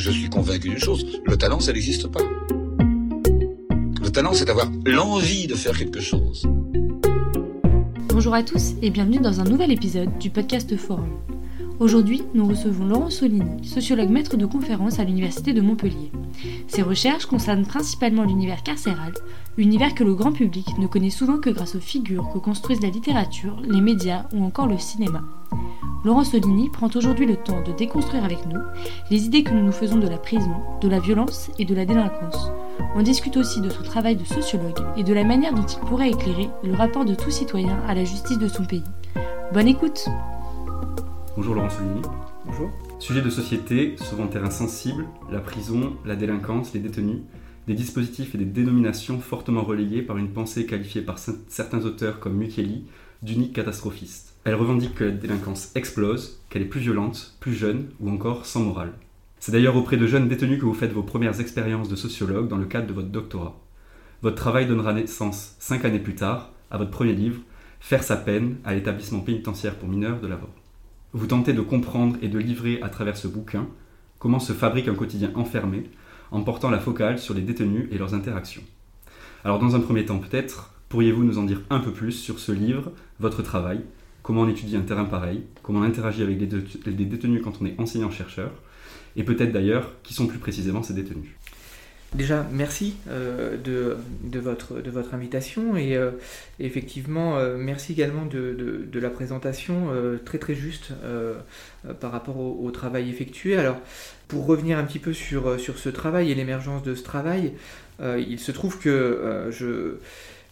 Je suis convaincu d'une chose, le talent, ça n'existe pas. Le talent, c'est d'avoir l'envie de faire quelque chose. Bonjour à tous et bienvenue dans un nouvel épisode du podcast Forum. Aujourd'hui, nous recevons Laurent Solini, sociologue maître de conférence à l'Université de Montpellier. Ses recherches concernent principalement l'univers carcéral, univers que le grand public ne connaît souvent que grâce aux figures que construisent la littérature, les médias ou encore le cinéma. Laurent Solini prend aujourd'hui le temps de déconstruire avec nous les idées que nous nous faisons de la prison, de la violence et de la délinquance. On discute aussi de son travail de sociologue et de la manière dont il pourrait éclairer le rapport de tout citoyen à la justice de son pays. Bonne écoute Bonjour Laurent Solini. Bonjour. Sujet de société, souvent terrain sensible, la prison, la délinquance, les détenus, des dispositifs et des dénominations fortement relayées par une pensée qualifiée par certains auteurs comme Mukieli d'unique catastrophiste. Elle revendique que la délinquance explose, qu'elle est plus violente, plus jeune ou encore sans morale. C'est d'ailleurs auprès de jeunes détenus que vous faites vos premières expériences de sociologue dans le cadre de votre doctorat. Votre travail donnera naissance, cinq années plus tard, à votre premier livre, Faire sa peine à l'établissement pénitentiaire pour mineurs de Lavore. Vous tentez de comprendre et de livrer à travers ce bouquin comment se fabrique un quotidien enfermé en portant la focale sur les détenus et leurs interactions. Alors dans un premier temps peut-être, pourriez-vous nous en dire un peu plus sur ce livre, votre travail, comment on étudie un terrain pareil, comment on interagit avec les détenus quand on est enseignant-chercheur, et peut-être d'ailleurs qui sont plus précisément ces détenus. Déjà, merci euh, de, votre, invitation et euh, effectivement, euh, merci également de, la présentation très très juste par rapport au, travail effectué. Alors, pour revenir un petit peu sur ce travail et l'émergence de ce travail, il se trouve que je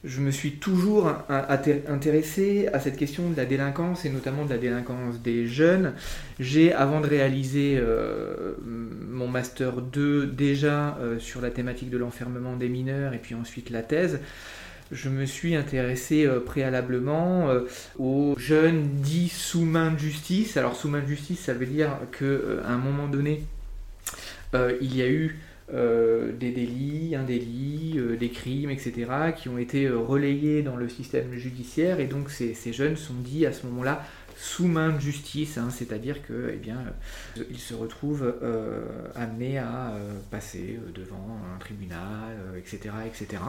je me suis toujours intéressé à cette question de la délinquance et notamment de la délinquance des jeunes. J'ai, avant de réaliser euh, mon master 2, déjà euh, sur la thématique de l'enfermement des mineurs et puis ensuite la thèse, je me suis intéressé euh, préalablement aux jeunes dits sous main de justice. Alors sous main de justice, ça veut dire qu'à un moment donné, il y a eu euh, des délits, un délit, euh, des crimes, etc., qui ont été euh, relayés dans le système judiciaire, et donc ces, jeunes sont dits à ce moment-là sous main de justice, hein, c'est-à-dire que, eh bien, ils se retrouvent amenés à passer devant un tribunal, etc., etc.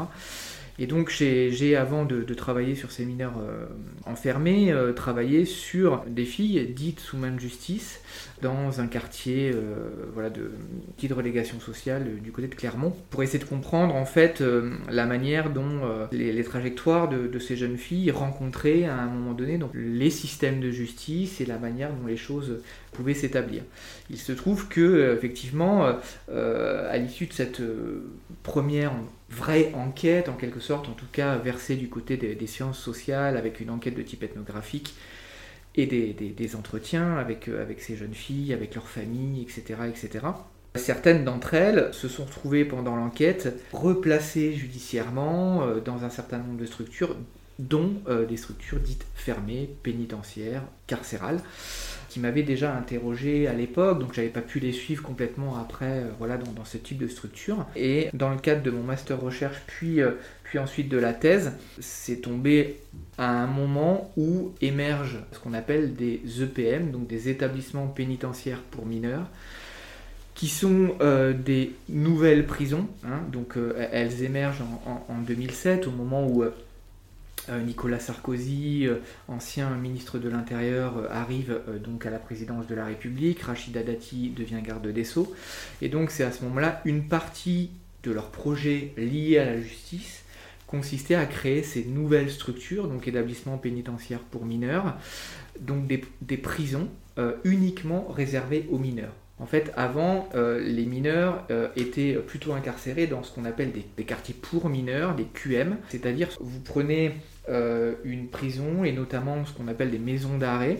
Et donc j'ai, avant de, travailler sur ces mineurs euh, enfermés, euh, travaillé sur des filles dites sous main de justice dans un quartier euh, voilà, de petite relégation sociale du côté de Clermont, pour essayer de comprendre en fait la manière dont les, trajectoires de, de, ces jeunes filles rencontraient à un moment donné donc, les systèmes de justice et la manière dont les choses pouvaient s'établir. Il se trouve que effectivement, à l'issue de cette première vraie enquête, en quelque sorte, en tout cas versée du côté des, sciences sociales, avec une enquête de type ethnographique et des, entretiens avec, euh, avec ces jeunes filles, avec leurs familles, etc. etc. Certaines d'entre elles se sont retrouvées pendant l'enquête replacées judiciairement euh, dans un certain nombre de structures, dont euh, des structures dites fermées, pénitentiaires, carcérales qui m'avaient déjà interrogé à l'époque, donc j'avais pas pu les suivre complètement après, euh, voilà, dans, ce type de structure. Et dans le cadre de mon master recherche, puis, euh, puis ensuite de la thèse, c'est tombé à un moment où émergent ce qu'on appelle des EPM, donc des établissements pénitentiaires pour mineurs qui sont euh, des nouvelles prisons. Hein. donc elles émergent en, en, 2007, au moment où Nicolas Sarkozy, euh, ancien ministre de l'Intérieur, euh, arrive donc à la présidence de la République. Rachida Dati devient garde des Sceaux. Et donc c'est à ce moment-là une partie de leur projet lié à la justice consistait à créer ces nouvelles structures, donc établissements pénitentiaires pour mineurs, donc des, prisons uniquement réservées aux mineurs. En fait, avant, les mineurs étaient plutôt incarcérés dans ce qu'on appelle des, des, quartiers pour mineurs, des QM, c'est-à-dire vous prenez euh, une prison et notamment ce qu'on appelle des maisons d'arrêt.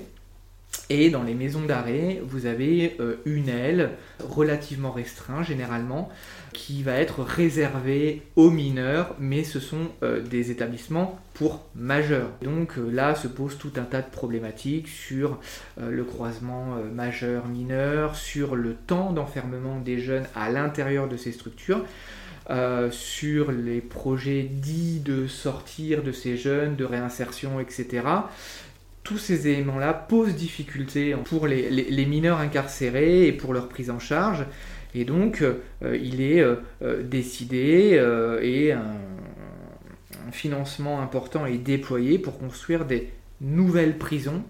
Et dans les maisons d'arrêt, vous avez euh, une aile relativement restreinte généralement qui va être réservée aux mineurs, mais ce sont euh, des établissements pour majeurs. Donc là se pose tout un tas de problématiques sur le croisement majeur-mineur, sur le temps d'enfermement des jeunes à l'intérieur de ces structures. Euh, sur les projets dits de sortir de ces jeunes, de réinsertion, etc. Tous ces éléments-là posent difficulté pour les, mineurs incarcérés et pour leur prise en charge. Et donc, il est décidé et un, un financement important est déployé pour construire des nouvelles prisons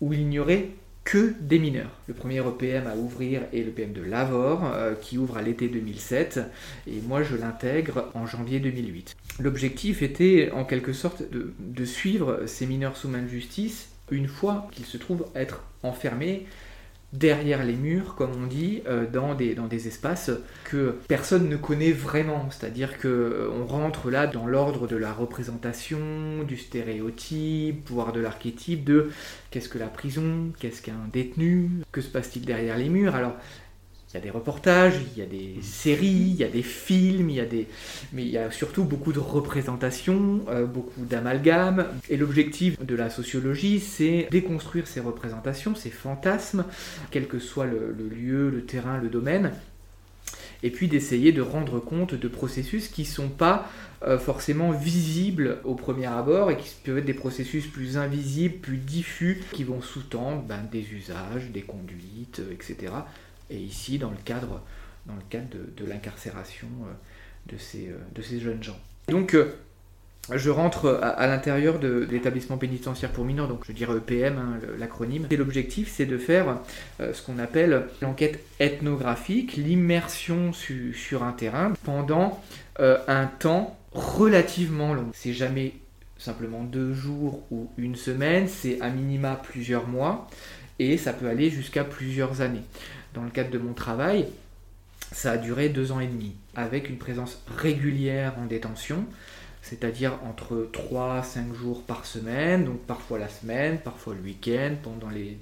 où il n'y aurait que des mineurs. Le premier EPM à ouvrir est l'EPM de Lavore, euh, qui ouvre à l'été 2007, et moi je l'intègre en janvier 2008. L'objectif était en quelque sorte de suivre ces mineurs sous main de justice une fois qu'ils se trouvent être enfermés derrière les murs, comme on dit, euh, dans, des, dans des espaces que personne ne connaît vraiment. C'est-à-dire qu'on euh, rentre là dans l'ordre de la représentation, du stéréotype, voire de l'archétype de qu'est-ce que la prison, qu'est-ce qu'un détenu, que se passe-t-il derrière les murs? Alors il y a des reportages, il y a des séries, il y a des films, il y a des... mais il y a surtout beaucoup de représentations, euh, beaucoup d'amalgames. Et l'objectif de la sociologie, c'est déconstruire ces représentations, ces fantasmes, quel que soit le, lieu, le terrain, le domaine, et puis d'essayer de rendre compte de processus qui ne sont pas euh, forcément visibles au premier abord et qui peuvent être des processus plus invisibles, plus diffus, qui vont sous-tendre ben, des usages, des conduites, etc et ici dans le cadre, dans le cadre de, l'incarcération euh, de ces, euh, de ces jeunes gens. Donc euh, je rentre à, l'intérieur de, l'établissement pénitentiaire pour mineurs, donc je dirais EPM, hein, l'acronyme. Et l'objectif, c'est de faire ce qu'on appelle l'enquête ethnographique, l'immersion sur un terrain pendant un temps relativement long. C'est jamais simplement deux jours ou une semaine, c'est à minima plusieurs mois et ça peut aller jusqu'à plusieurs années dans le cadre de mon travail, ça a duré deux ans et demi, avec une présence régulière en détention, c'est-à-dire entre 3 à 5 jours par semaine, donc parfois la semaine, parfois le week-end, pendant les,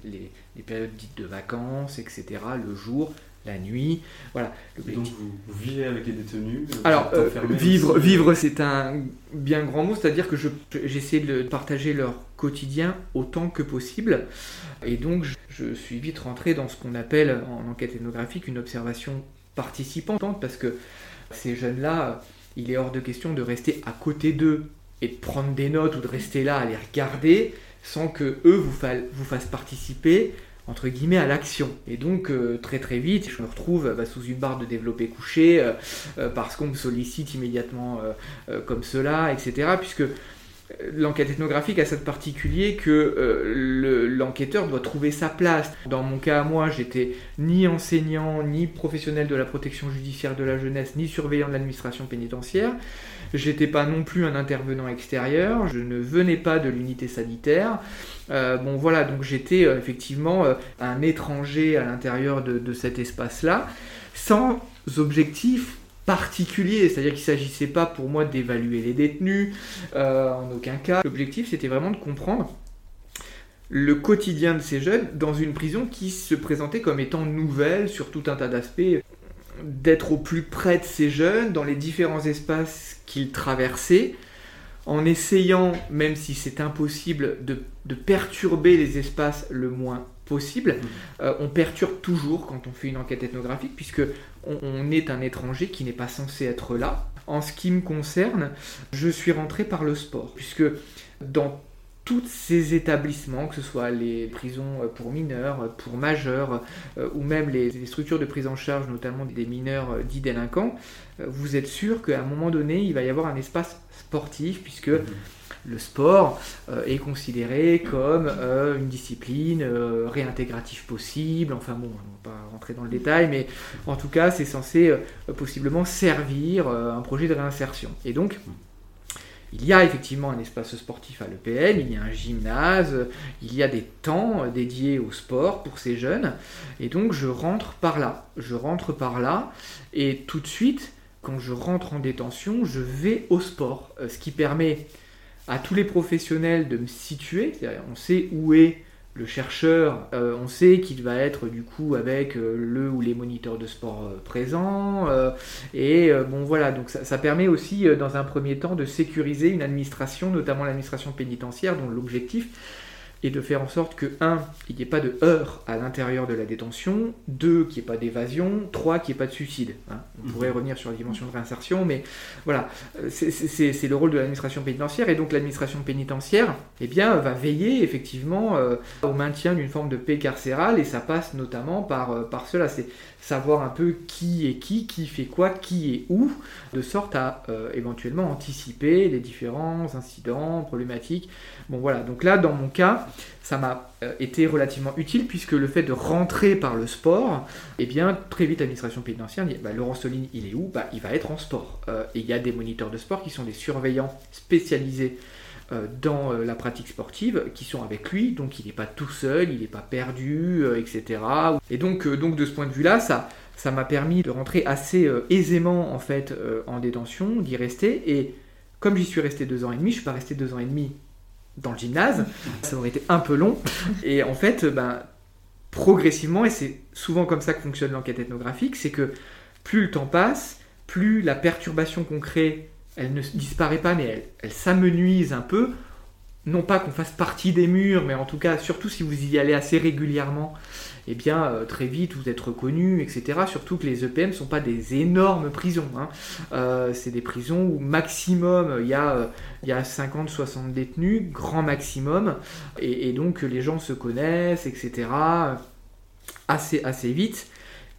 périodes dites de vacances, etc., le jour, la nuit. Voilà. Donc vous, vivez avec les détenus Alors, euh, vivre, vivre c'est un bien grand mot, c'est-à-dire que j'essaie de partager leur quotidien autant que possible. Et donc, je, suis vite rentré dans ce qu'on appelle en enquête ethnographique une observation participante, parce que ces jeunes-là, il est hors de question de rester à côté d'eux et de prendre des notes ou de rester là à les regarder sans que eux vous, vous fassent participer entre guillemets à l'action. Et donc euh, très très vite, je me retrouve bah, sous une barre de développé couché euh, euh, parce qu'on me sollicite immédiatement comme cela, etc. Puisque l'enquête ethnographique a cette particulier que l'enquêteur doit trouver sa place. Dans mon cas, moi, j'étais ni enseignant, ni professionnel de la protection judiciaire de la jeunesse, ni surveillant de l'administration pénitentiaire. J'étais pas non plus un intervenant extérieur, je ne venais pas de l'unité sanitaire. Euh, bon voilà, donc j'étais euh, effectivement un étranger à l'intérieur de cet espace-là, sans objectif particulier, c'est-à-dire qu'il ne s'agissait pas pour moi d'évaluer les détenus, euh, en aucun cas. L'objectif, c'était vraiment de comprendre le quotidien de ces jeunes dans une prison qui se présentait comme étant nouvelle sur tout un tas d'aspects, d'être au plus près de ces jeunes, dans les différents espaces qu'ils traversaient, en essayant, même si c'est impossible, de, perturber les espaces le moins possible. Mmh. Euh, on perturbe toujours quand on fait une enquête ethnographique, puisque on, est un étranger qui n'est pas censé être là. En ce qui me concerne, je suis rentré par le sport, puisque dans tous ces établissements, que ce soit les prisons pour mineurs, pour majeurs, euh, ou même les, structures de prise en charge, notamment des mineurs euh, dits délinquants, euh, vous êtes sûr qu'à un moment donné, il va y avoir un espace sportif, puisque mmh le sport euh, est considéré comme euh, une discipline euh, réintégrative possible. Enfin bon, on va pas rentrer dans le détail, mais en tout cas, c'est censé possiblement servir un projet de réinsertion. Et donc, il y a effectivement un espace sportif à l'EPN, il y a un gymnase, il y a des temps dédiés au sport pour ces jeunes. Et donc, je rentre par là. Je rentre par là, et tout de suite, quand je rentre en détention, je vais au sport, ce qui permet à tous les professionnels de me situer, on sait où est le chercheur, euh, on sait qu'il va être du coup avec euh, le ou les moniteurs de sport euh, présents, et bon voilà, donc ça, permet aussi dans un premier temps de sécuriser une administration, notamment l'administration pénitentiaire, dont l'objectif et de faire en sorte que, un, il n'y ait pas de heurts à l'intérieur de la détention, deux, qu'il n'y ait pas d'évasion, trois, qu'il n'y ait pas de suicide. Hein. On pourrait Mhm. revenir sur la dimension de réinsertion, mais voilà, c'est- le rôle de l'administration pénitentiaire, et donc l'administration pénitentiaire eh bien, va veiller effectivement euh, au maintien d'une forme de paix carcérale, et ça passe notamment par, euh, par cela, c'est savoir un peu qui est qui, qui fait quoi, qui est où, de sorte à euh, éventuellement anticiper les différents incidents, problématiques. Bon voilà, donc là, dans mon cas, ça m'a euh, été relativement utile puisque le fait de rentrer par le sport, eh bien, très vite, l'administration pénitentiaire dit bah, Laurent Soline, il est où? Bah, Il va être en sport. Euh, et il y a des moniteurs de sport qui sont des surveillants spécialisés dans euh, la pratique sportive qui sont avec lui, donc il n'est pas tout seul, il n'est pas perdu, euh, etc. Et donc, euh, donc de ce point de vue-là, ça ça m'a permis de rentrer assez euh, aisément en fait euh, en détention, d'y rester. Et comme j'y suis resté deux ans et demi, je suis pas resté deux ans et demi dans le gymnase, ça aurait été un peu long. Et en fait, euh, ben, progressivement, et c'est souvent comme ça que fonctionne l'enquête ethnographique, c'est que plus le temps passe, plus la perturbation qu'on crée, elle ne disparaît pas, mais elle, s'amenuise un peu. Non pas qu'on fasse partie des murs, mais en tout cas, surtout si vous y allez assez régulièrement, eh bien, euh, très vite, vous êtes reconnu, etc. Surtout que les EPM ne sont pas des énormes prisons. hein. Euh, c'est des prisons où maximum, il y a, euh, il y a 50-60 détenus, grand maximum. Et, donc, les gens se connaissent, etc. assez, assez vite.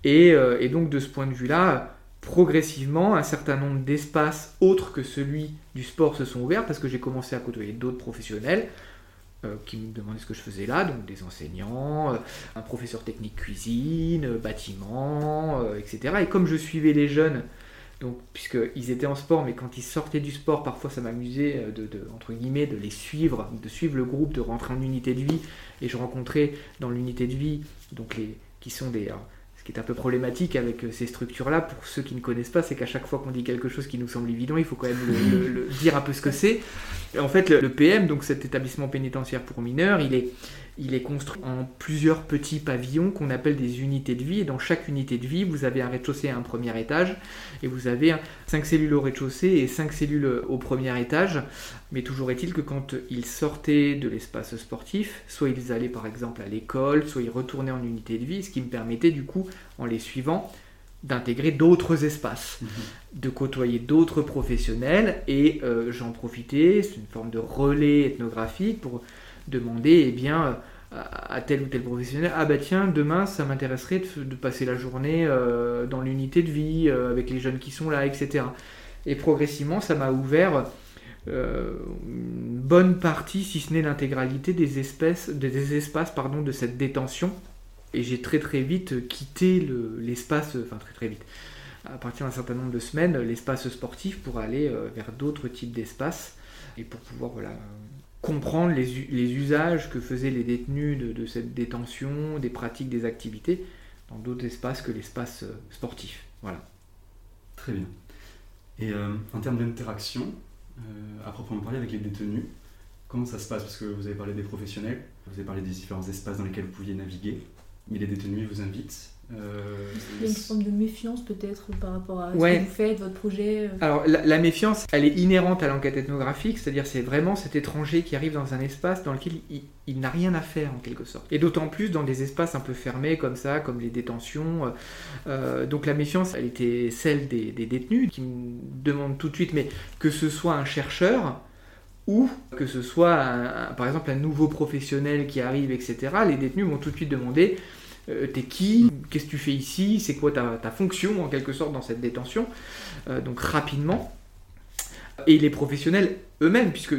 Et, euh, et donc, de ce point de vue-là, progressivement, un certain nombre d'espaces autres que celui du sport se sont ouverts parce que j'ai commencé à côtoyer d'autres professionnels euh, qui me demandaient ce que je faisais là, donc des enseignants, euh, un professeur technique cuisine, euh, bâtiment, etc. Et comme je suivais les jeunes, donc puisqu'ils étaient en sport, mais quand ils sortaient du sport, parfois ça m'amusait de, entre guillemets de les suivre, de suivre le groupe, de rentrer en unité de vie, et je rencontrais dans l'unité de vie donc qui sont des qui est un peu problématique avec euh, ces structures-là, pour ceux qui ne connaissent pas, c'est qu'à chaque fois qu'on dit quelque chose qui nous semble évident, il faut quand même le, dire un peu ce que c'est. En fait, le PM, donc cet établissement pénitentiaire pour mineurs, il est, il est construit en plusieurs petits pavillons qu'on appelle des unités de vie. Et dans chaque unité de vie, vous avez un rez-de-chaussée et un premier étage. Et vous avez 5 cellules au rez-de-chaussée et 5 cellules au premier étage. Mais toujours est-il que quand ils sortaient de l'espace sportif, soit ils allaient par exemple à l'école, soit ils retournaient en unité de vie, ce qui me permettait du coup, en les suivant, d'intégrer d'autres espaces, de côtoyer d'autres professionnels, et euh, j'en profitais, c'est une forme de relais ethnographique pour demander, eh bien, à à tel ou tel professionnel, ah bah tiens, demain ça m'intéresserait de, passer la journée euh, dans l'unité de vie, euh, avec les jeunes qui sont là, etc. Et progressivement, ça m'a ouvert euh, une bonne partie, si ce n'est l'intégralité des espèces, des espaces pardon, de cette détention. Et j'ai très très vite quitté le- l'espace, enfin très très vite, à partir d'un certain nombre de semaines, l'espace sportif pour aller euh, vers d'autres types d'espaces et pour pouvoir voilà, comprendre les, usages que faisaient les détenus de, cette détention, des pratiques, des activités dans d'autres espaces que l'espace euh, sportif. Voilà. Très bien. Et euh, en termes d'interaction, euh, à proprement parler avec les détenus, comment ça se passe? Parce que vous avez parlé des professionnels, vous avez parlé des différents espaces dans lesquels vous pouviez naviguer, mais les détenus vous invitent. Euh, Il y a une forme de méfiance peut-être par rapport à Ouais. ce que vous faites, votre projet. euh. Alors la, la méfiance, elle est inhérente à l'enquête ethnographique, c'est-à-dire c'est vraiment cet étranger qui arrive dans un espace dans lequel il, il n'a rien à faire en quelque sorte. Et d'autant plus dans des espaces un peu fermés comme ça, comme les détentions. euh, euh, donc la méfiance, elle était celle des, des détenus qui me demandent tout de suite, mais que ce soit un chercheur ou que ce soit un- un- par exemple un nouveau professionnel qui arrive, etc. Les détenus vont tout de suite demander euh, t'es qui? Qu'est-ce que tu fais ici? C'est quoi ta, ta fonction en quelque sorte dans cette détention? Euh, Donc rapidement. Et les professionnels eux-mêmes, puisque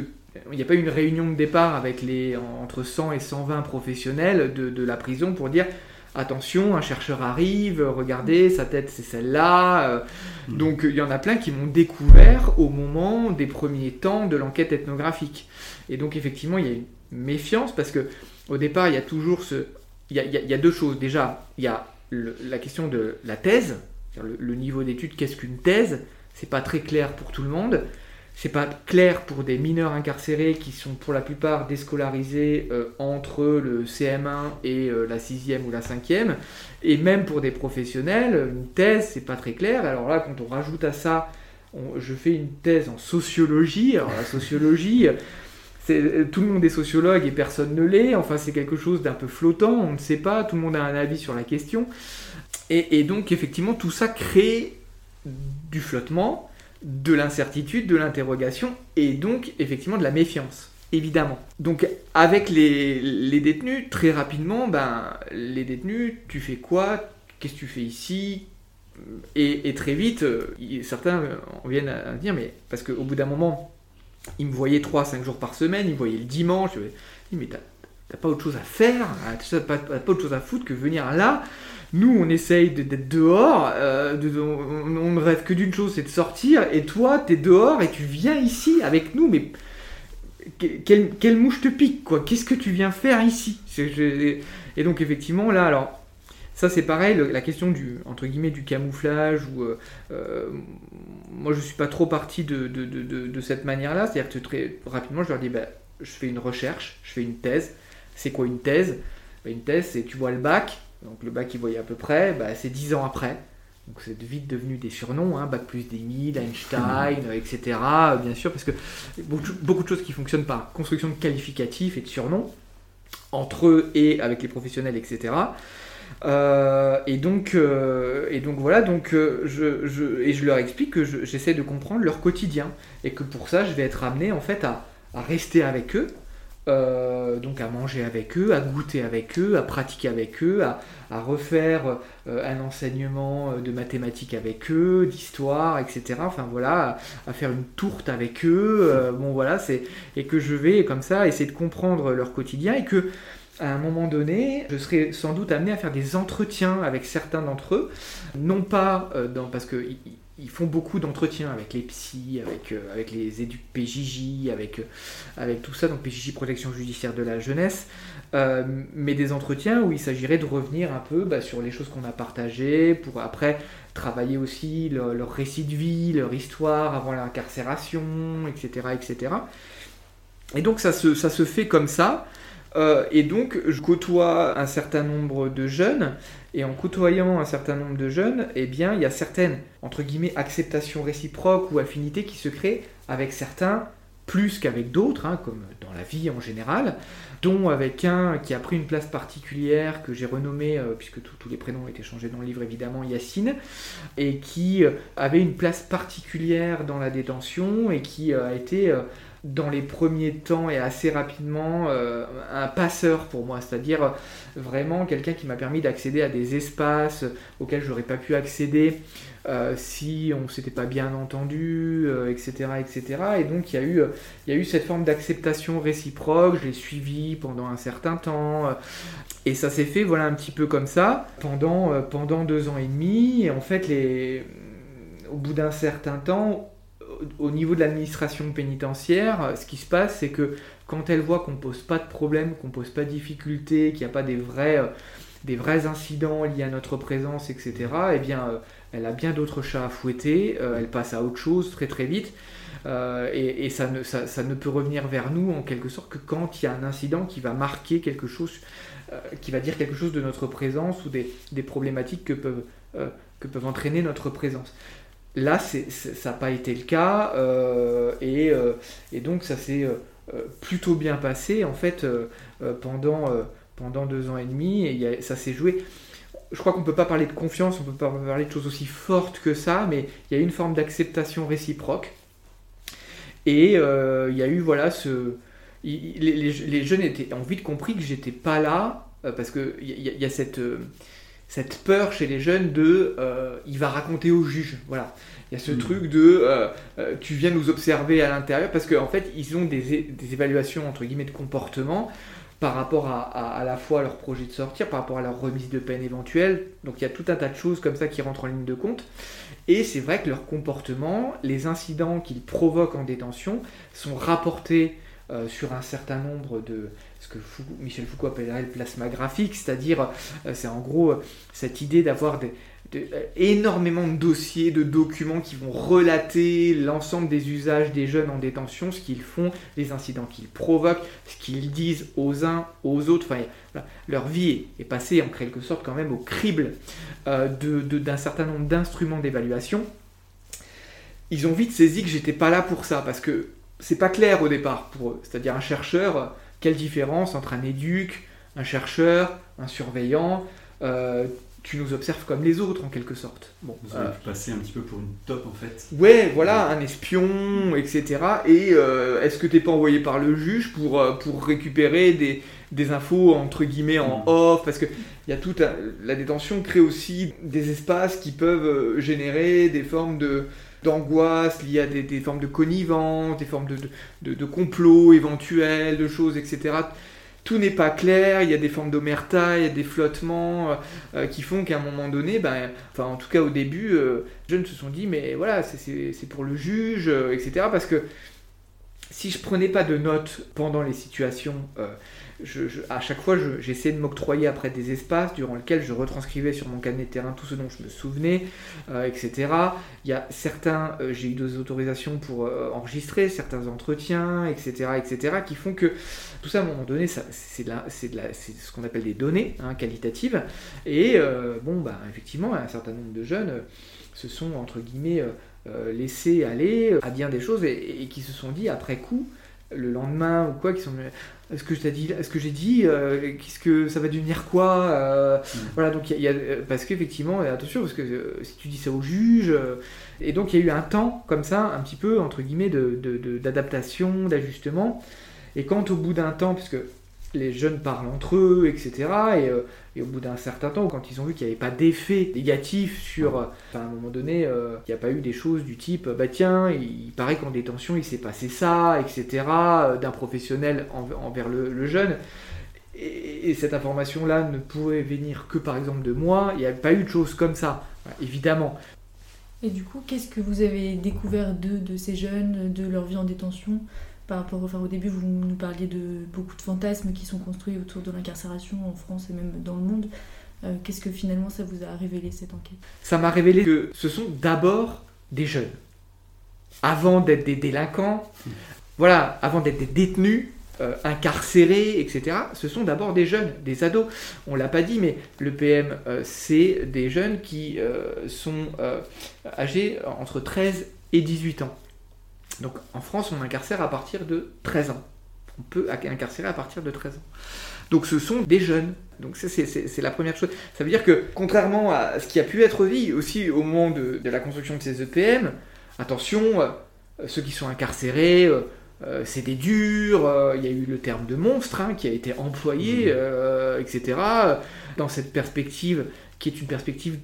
il n'y a pas eu une réunion de départ avec les entre 100 et 120 professionnels de, de la prison pour dire attention, un chercheur arrive, regardez, sa tête c'est celle-là. Euh, Mhm. Donc il y en a plein qui m'ont découvert au moment des premiers temps de l'enquête ethnographique. Et donc effectivement, il y a une méfiance parce que au départ, il y a toujours ce... Il y a, deux choses. Déjà, il y a la question de la thèse, le, niveau d'étude, qu'est-ce qu'une thèse? C'est pas très clair pour tout le monde. C'est pas clair pour des mineurs incarcérés qui sont pour la plupart déscolarisés euh, entre le CM1 et euh, la 6e ou la 5e. Et même pour des professionnels, une thèse, c'est pas très clair. Alors là, quand on rajoute à ça, je fais une thèse en sociologie. Alors la sociologie, tout le monde est sociologue et personne ne l'est. Enfin, c'est quelque chose d'un peu flottant, on ne sait pas, tout le monde a un avis sur la question. Et, donc, effectivement, tout ça crée du flottement, de l'incertitude, de l'interrogation et donc, effectivement, de la méfiance. Évidemment. Donc, avec les, détenus, très rapidement, ben, les détenus, tu fais quoi? Qu'est-ce que tu fais ici? Et, et très vite, euh, certains euh, en viennent à dire, mais parce qu'au bout d'un moment, ils me voyaient 3-5 jours par semaine, ils me voyaient le dimanche, je me dis, mais t'as pas autre chose à faire, hein, t'as pas, autre chose à foutre que venir là. Nous, on essaye d'être dehors, euh, de- on, on ne rêve que d'une chose, c'est de sortir, et toi, t'es dehors et tu viens ici avec nous, mais que- quelle, mouche te pique, quoi Qu'est-ce que tu viens faire ici? Je- Et donc, effectivement, là, alors, ça c'est pareil, la question du entre guillemets du camouflage ou euh, euh, moi je suis pas trop parti de, de, de, cette manière-là, c'est-à-dire que très rapidement je leur dis bah, je fais une recherche, je fais une thèse. C'est quoi une thèse? Bah, Une thèse c'est tu vois le bac, donc le bac ils voyaient à peu près, bah, c'est 10 ans après. Donc c'est vite devenu des surnoms, hein, bac plus des 1000, Einstein, euh, etc. Bien sûr, parce que beaucoup, beaucoup de choses qui fonctionnent par construction de qualificatifs et de surnoms entre eux et avec les professionnels, etc. Euh, et, donc, euh, et donc voilà, donc, euh, je, je- et je leur explique que je- j'essaie de comprendre leur quotidien et que pour ça je vais être amené en fait à, rester avec eux, donc à manger avec eux, à goûter avec eux, à pratiquer avec eux, à, refaire un enseignement de mathématiques avec eux, d'histoire, etc. Enfin voilà, à, à faire une tourte avec eux, bon voilà, c'est et que je vais comme ça essayer de comprendre leur quotidien et que à un moment donné, je serai sans doute amené à faire des entretiens avec certains d'entre eux, non pas euh, parce que ils- font beaucoup d'entretiens avec les psys, avec, euh, avec les éduc PJJ, avec, euh, avec tout ça, donc PJJ Protection Judiciaire de la Jeunesse, mais des entretiens où il s'agirait de revenir un peu bah, sur les choses qu'on a partagées, pour après travailler aussi leur, leur récit de vie, leur histoire avant l'incarcération, etc., etc. Et donc ça se, ça se fait comme ça. Euh, et donc, je côtoie un certain nombre de jeunes, et en côtoyant un certain nombre de jeunes, eh bien, il y a certaines, entre guillemets, acceptations réciproques ou affinités qui se créent avec certains plus qu'avec d'autres, hein, comme dans la vie en général, dont avec un qui a pris une place particulière que j'ai renommé, euh, puisque tous- les prénoms ont été changés dans le livre évidemment, Yacine, et qui euh, avait une place particulière dans la détention et qui a été dans les premiers temps et assez rapidement euh, un passeur pour moi, c'est-à-dire vraiment quelqu'un qui m'a permis d'accéder à des espaces auxquels je n'aurais pas pu accéder euh, si on s'était pas bien entendu, euh, etc., etc. Et donc il y a eu, y a eu cette forme d'acceptation réciproque. Je l'ai suivi pendant un certain temps. et ça s'est fait, voilà, un petit peu comme ça, pendant, pendant deux ans et demi. Et en fait, au bout d'un certain temps, au au niveau de l'administration pénitentiaire, euh, ce qui se passe, c'est que quand elle voit qu'on ne pose pas de problème, qu'on ne pose pas de difficultés, qu'il n'y a pas des vrais, euh, des vrais incidents liés à notre présence, etc., eh bien, euh, elle a bien d'autres chats à fouetter, elle passe à autre chose très très vite. Et ça, ne, ça, ça ne peut revenir vers nous en quelque sorte que quand il y a un incident qui va marquer quelque chose, qui va dire quelque chose de notre présence ou des, des problématiques que peuvent, que peuvent entraîner notre présence. Là, ça n'a pas été le cas, euh, et, euh, et donc ça s'est euh, plutôt bien passé en fait pendant, pendant deux ans et demi, et ça s'est joué. Je crois qu'on ne peut pas parler de confiance, on ne peut pas parler de choses aussi fortes que ça, mais il y a une forme d'acceptation réciproque. Et il y a eu, voilà, ce. les, jeunes étaient, ont vite compris que j'étais pas là, parce qu'il y, a- cette, cette peur chez les jeunes de. euh, il va raconter au juge. Voilà. Il y a ce Mhm. truc de. euh, euh, tu viens nous observer à l'intérieur, parce qu'en fait, ils ont des, des évaluations, entre guillemets, de comportement par rapport à, à, à la fois à leur projet de sortir, par rapport à leur remise de peine éventuelle. Donc il y a tout un tas de choses comme ça qui rentrent en ligne de compte. Et c'est vrai que leur comportement, les incidents qu'ils provoquent en détention, sont rapportés sur un certain nombre de ce que Michel Foucault appellerait le plasma graphique, c'est-à-dire euh, c'est en gros euh, cette idée d'avoir euh, énormément de dossiers, de documents qui vont relater l'ensemble des usages des jeunes en détention, ce qu'ils font, les incidents qu'ils provoquent, ce qu'ils disent aux uns, aux autres. Enfin, voilà, leur vie est, passée en quelque sorte quand même au crible de- d'un certain nombre d'instruments d'évaluation. Ils ont vite saisi que j'étais pas là pour ça, parce que c'est pas clair au départ pour eux. C'est-à-dire un chercheur, quelle différence entre un éduc, un chercheur, un surveillant euh, tu nous observes comme les autres en quelque sorte. Bon, Vous avez passer un petit peu pour une top en fait. Ouais, voilà, un espion, etc. Et euh, est-ce que t'es pas envoyé par le juge pour, euh, pour récupérer des, des infos entre guillemets en mm. off? Parce que il y a toute la détention crée aussi des espaces qui peuvent générer des formes de d'angoisse liées à des, des, formes de connivence, des formes de, de, de complot éventuels, de choses, etc tout n'est pas clair, il y a des formes d'omerta, il y a des flottements euh, euh, qui font qu'à un moment donné, ben, enfin en tout cas au début, euh, les jeunes se sont dit mais voilà, c'est pour le juge, etc. Parce que si je prenais pas de notes pendant les situations à chaque fois, j'essayais de m'octroyer après des espaces durant lesquels je retranscrivais sur mon carnet de terrain tout ce dont je me souvenais, euh, etc. Il y a certains, euh, j'ai eu des autorisations pour euh, enregistrer certains entretiens, etc., etc., qui font que tout ça, à un moment donné, c'est ce qu'on appelle des données hein, qualitatives. Et bon, bah, effectivement, un certain nombre de jeunes se sont, entre guillemets, laissés aller à bien des choses et qui se sont dit après coup, le lendemain ou quoi, qui sont est-ce que je dit, est-ce que j'ai dit, euh, qu'est-ce que ça va devenir quoi euh, mm. Voilà, donc il y, a, parce qu'effectivement, attention, parce que euh, si tu dis ça au juge, et donc il y a eu un temps comme ça, un petit peu entre guillemets de, d'adaptation, d'ajustement, et quand au bout d'un temps, puisque les jeunes parlent entre eux, etc. Euh, et, au bout d'un certain temps, quand ils ont vu qu'il n'y avait pas d'effet négatif sur... Enfin, à un moment donné, euh, il n'y a pas eu des choses du type, bah tiens, il, paraît qu'en détention, il s'est passé ça, etc. Euh, d'un professionnel envers le, jeune. Et, cette information-là ne pouvait venir que par exemple de moi. Il n'y a pas eu de choses comme ça, évidemment. Et du coup, qu'est-ce que vous avez découvert de ces jeunes, de leur vie en détention? Par rapport enfin, au début, vous nous parliez de beaucoup de fantasmes qui sont construits autour de l'incarcération en France et même dans le monde. Euh, qu'est-ce que finalement ça vous a révélé cette enquête? Ça m'a révélé que ce sont d'abord des jeunes. Avant d'être des délinquants, voilà, avant d'être des détenus, euh, incarcérés, etc., ce sont d'abord des jeunes, des ados. On l'a pas dit, mais le PM, euh, c'est des jeunes qui sont âgés entre 13 et 18 ans. Donc en France, on incarcère à partir de 13 ans. On peut incarcérer à partir de 13 ans. Donc ce sont des jeunes. Donc ça, c'est la première chose. Ça veut dire que contrairement à ce qui a pu être dit aussi au moment de, la construction de ces EPM, attention, euh, ceux qui sont incarcérés, euh, euh, c'est des durs, il y a eu le terme de monstre hein, qui a été employé, mmh. etc. Dans cette perspective, qui est une perspective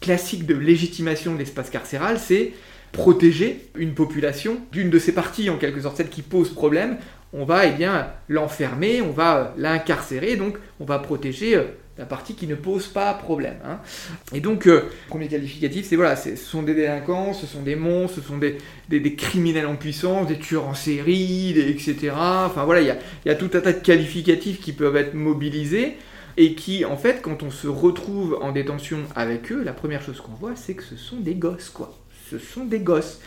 classique de légitimation de l'espace carcéral, c'est protéger une population d'une de ces parties, en quelque sorte, celle qui pose problème, on va eh bien l'enfermer, on va l'incarcérer, donc on va protéger euh, la partie qui ne pose pas problème. Hein. Et donc, euh, premier qualificatif, c'est voilà, ce sont des délinquants, ce sont des monstres, ce sont des, des, criminels en puissance, des tueurs en série, etc. Enfin voilà, il y a, y a, tout un tas de qualificatifs qui peuvent être mobilisés et qui, en fait, quand on se retrouve en détention avec eux, la première chose qu'on voit, c'est que ce sont des gosses, quoi ce sont des gosses.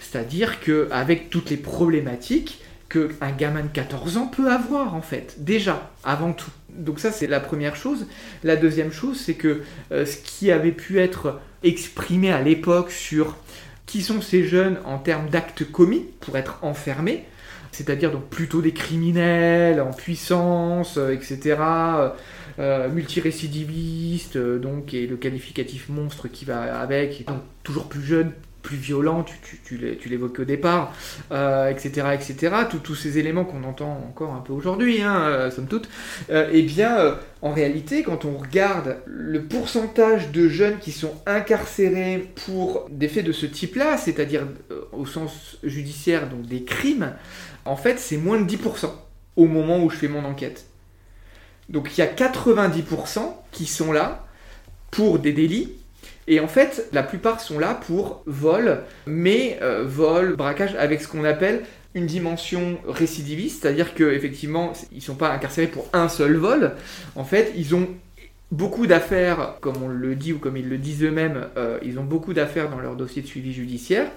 C'est-à-dire qu'avec toutes les problématiques qu'un gamin de 14 ans peut avoir, en fait, déjà, avant tout. Donc ça, c'est la première chose. La deuxième chose, c'est que euh, ce qui avait pu être exprimé à l'époque sur qui sont ces jeunes en termes d'actes commis pour être enfermés, c'est-à-dire donc plutôt des criminels en puissance, euh, etc., euh, multirécidivistes, donc, et le qualificatif monstre qui va avec, donc toujours plus jeunes, plus violent, tu, tu, l'évoques au départ, euh, etc., etc., tous ces éléments qu'on entend encore un peu aujourd'hui, hein, euh, somme toute, euh, eh bien, en réalité, quand on regarde le pourcentage de jeunes qui sont incarcérés pour des faits de ce type-là, c'est-à-dire au sens judiciaire, donc des crimes, en fait, c'est moins de 10% au moment où je fais mon enquête. Donc il y a 90% qui sont là pour des délits et en fait, la plupart sont là pour vol, mais euh, vol, braquage avec ce qu'on appelle une dimension récidiviste, c'est-à-dire qu'effectivement, ils ne sont pas incarcérés pour un seul vol. En fait, ils ont beaucoup d'affaires, comme on le dit ou comme ils le disent eux-mêmes, euh, ils ont beaucoup d'affaires dans leur dossier de suivi judiciaire.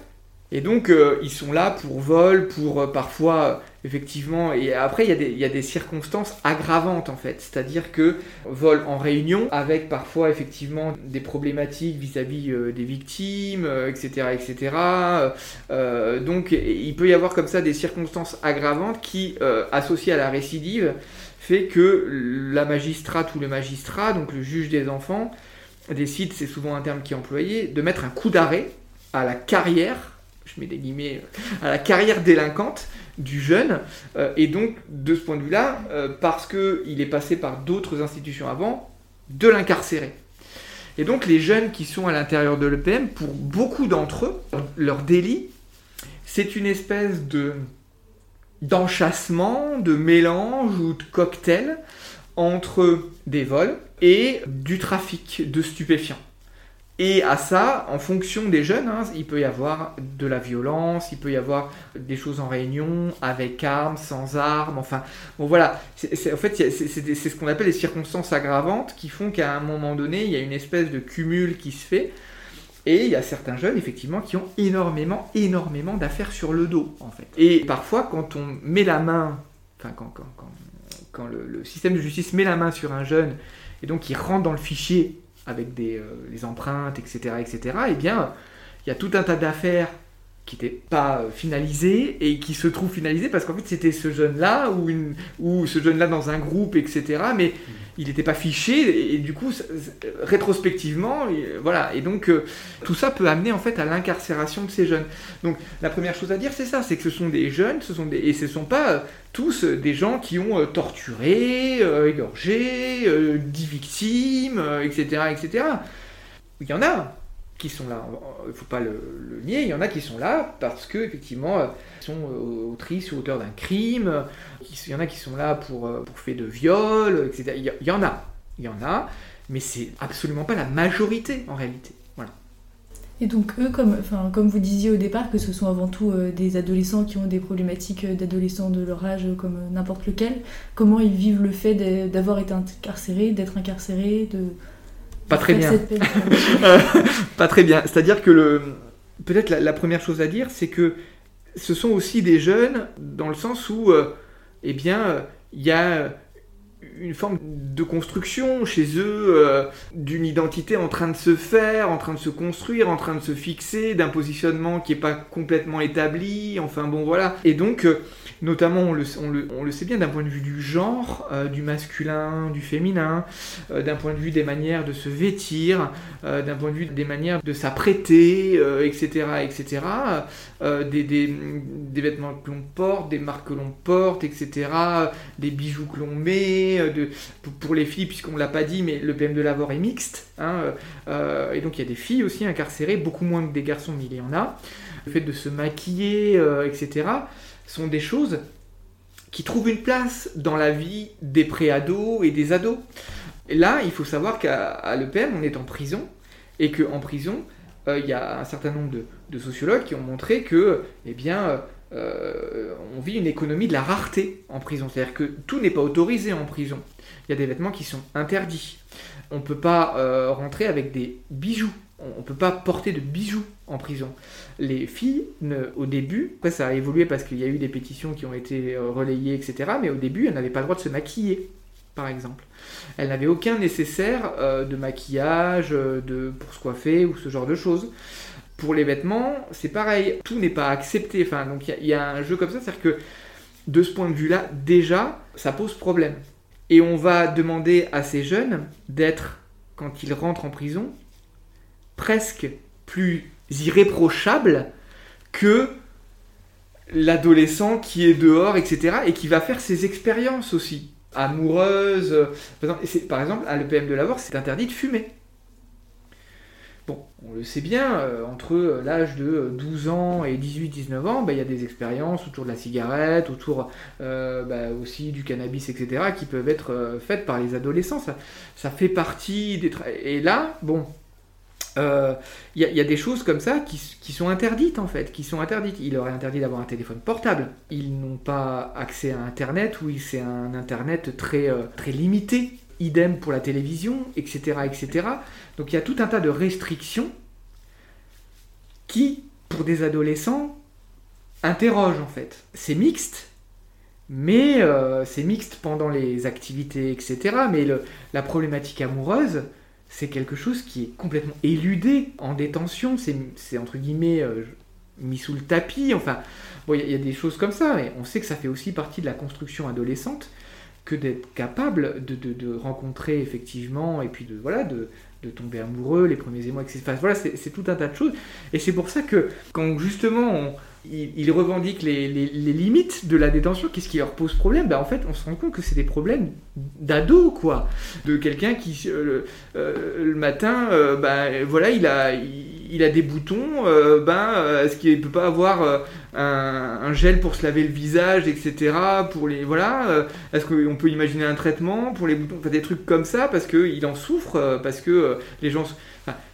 Et donc, euh, ils sont là pour vol, pour euh, parfois, euh, effectivement, et après, il y, a des, circonstances aggravantes, en fait. C'est-à-dire que vol en réunion, avec parfois, effectivement, des problématiques vis-à-vis des victimes, etc., etc. donc, il peut y avoir comme ça des circonstances aggravantes qui, associées à la récidive, fait que la magistrate ou le magistrat, donc le juge des enfants, décide, c'est souvent un terme qui est employé, de mettre un coup d'arrêt à la carrière je mets des guillemets, à la carrière délinquante du jeune. Euh, et donc, de ce point de vue-là, euh, parce qu'il est passé par d'autres institutions avant, de l'incarcérer. Et donc, les jeunes qui sont à l'intérieur de l'EPM, pour beaucoup d'entre eux, leur délit, c'est une espèce de d'enchassement, de mélange ou de cocktail entre des vols et du trafic de stupéfiants. Et à ça, en fonction des jeunes, hein, il peut y avoir de la violence, il peut y avoir des choses en réunion, avec armes, sans armes, enfin, bon voilà. en fait, c'est ce qu'on appelle les circonstances aggravantes qui font qu'à un moment donné, il y a une espèce de cumul qui se fait. Et il y a certains jeunes, effectivement, qui ont énormément, énormément d'affaires sur le dos, en fait. Et parfois, quand on met la main, enfin, quand, quand, le, le système de justice met la main sur un jeune, et donc il rentre dans le fichier avec des, euh, empreintes, etc., etc., eh bien, il y a tout un tas d'affaires qui n'étaient pas euh, finalisées et qui se trouvent finalisées parce qu'en fait c'était ce jeune-là ou, une, ou ce jeune-là dans un groupe, etc., mais il n'était pas fiché et, du coup rétrospectivement voilà. Et donc euh, tout ça peut amener en fait à l'incarcération de ces jeunes. Donc la première chose à dire c'est ça c'est que ce sont des jeunes ce sont des, et ce ne sont pas tous des gens qui ont euh, torturé euh, égorgé dit victimes etc etc il y en a qui sont là il ne faut pas le, nier il y en a qui sont là parce que effectivement ils sont autrices ou auteurs d'un crime il y en a qui sont là pour, euh, pour de viol, etc. Il y, en a, il y en a, mais c'est absolument pas la majorité en réalité. Et donc eux, comme, enfin, comme vous disiez au départ, que ce sont avant tout euh, des adolescents qui ont des problématiques euh, d'adolescents de leur âge comme n'importe lequel, comment ils vivent le fait d'avoir été incarcérés, d'être incarcérés, de... Pas très bien. pas très bien. C'est-à-dire que le... peut-être la, première chose à dire, c'est que ce sont aussi des jeunes dans le sens où eh bien, il y a une forme de construction chez eux, euh, d'une identité en train de se faire, en train de se construire, en train de se fixer, d'un positionnement qui n'est pas complètement établi, enfin bon voilà. Et donc, euh, notamment on le, sait bien d'un point de vue du genre, euh, du masculin, du féminin, d'un point de vue des manières de se vêtir, d'un point de vue des manières de s'apprêter, etc., etc., des, vêtements que l'on porte, des marques que l'on porte, etc., des bijoux que l'on met, pour les filles, puisqu'on ne l'a pas dit, mais le PM de Lavore est mixte. Hein, euh, euh, et donc il y a des filles aussi incarcérées, beaucoup moins que des garçons, mais il y en a. Le fait de se maquiller, euh, etc., sont des choses qui trouvent une place dans la vie des préados et des ados. Et là, il faut savoir qu'à l'EPM, on est en prison, et qu'en prison, il y a un certain nombre de, sociologues qui ont montré que, eh bien, euh, on vit une économie de la rareté en prison. C'est-à-dire que tout n'est pas autorisé en prison. Il y a des vêtements qui sont interdits. On ne peut pas euh, rentrer avec des bijoux. On ne peut pas porter de bijoux en prison. Les filles, au début, après ça a évolué parce qu'il y a eu des pétitions qui ont été euh, relayées, etc. Mais au début, elles n'avaient pas le droit de se maquiller, par exemple. Elles n'avaient aucun nécessaire de maquillage, de, pour se coiffer ou ce genre de choses. Pour les vêtements, c'est pareil, tout n'est pas accepté. Enfin, donc il y, y, a un jeu comme ça, c'est-à-dire que de ce point de vue-là, déjà, ça pose problème. Et on va demander à ces jeunes d'être, quand ils rentrent en prison, presque plus irréprochables que l'adolescent qui est dehors, etc., et qui va faire ses expériences aussi, amoureuses. Par exemple, à l'EPM de Lavore, c'est interdit de fumer. Bon, on le sait bien, euh, entre euh, l'âge de 12 ans et 18-19 ans, bah, il y a des expériences autour de la cigarette, autour euh, bah, aussi du cannabis, etc., qui peuvent être faites par les adolescents. Ça, fait partie des... Et là, bon, il y, a des choses comme ça qui, sont interdites en fait, qui sont interdites. Il leur est interdit d'avoir un téléphone portable. Ils n'ont pas accès à Internet, ou c'est un Internet très, très limité idem pour la télévision, etc., etc. Donc il y a tout un tas de restrictions qui pour des adolescents, interroge en fait. C'est mixte, mais euh, c'est mixte pendant les activités, etc. Mais la problématique amoureuse, c'est quelque chose qui est complètement éludé en détention. C'est entre guillemets euh, mis sous le tapis. Enfin, bon, il y, a des choses comme ça, mais on sait que ça fait aussi partie de la construction adolescente que d'être capable de, rencontrer effectivement et puis de voilà de, tomber amoureux, les premiers émois, etc. voilà, c'est tout un tas de choses. Et c'est pour ça que quand justement on, ils, revendiquent les, limites de la détention. Qu'est-ce qui leur pose problème? Ben, En fait, on se rend compte que c'est des problèmes d'ado, quoi. De quelqu'un qui, euh, euh, le matin, euh, ben, voilà, il a, il, a des boutons, ben, est-ce qu'il ne peut pas avoir un, gel pour se laver le visage, etc. Pour les, voilà, est-ce qu'on peut imaginer un traitement pour les boutons? Enfin, Des trucs comme ça, parce qu'il en souffre, parce que les gens...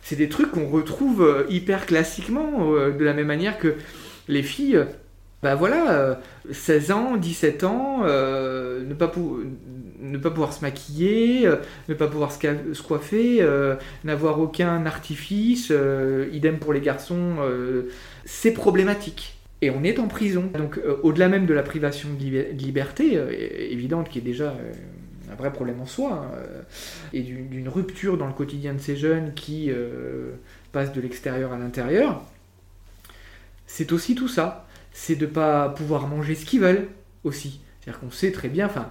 c'est des trucs qu'on retrouve hyper classiquement, de la même manière que les filles, bah voilà, 16 euh, ans, 17 ans, euh, ne, pas pouvoir se maquiller, euh, ne pas pouvoir se, coiffer, n'avoir aucun artifice, idem pour les garçons, c'est problématique. Et on est en prison. Donc au-delà même de la privation de, liberté, évidente qui est déjà un vrai problème en soi, et d'une rupture dans le quotidien de ces jeunes qui passent de l'extérieur à l'intérieur, c'est aussi tout ça. C'est de pas pouvoir manger ce qu'ils veulent aussi. C'est-à-dire qu'on sait très bien, enfin,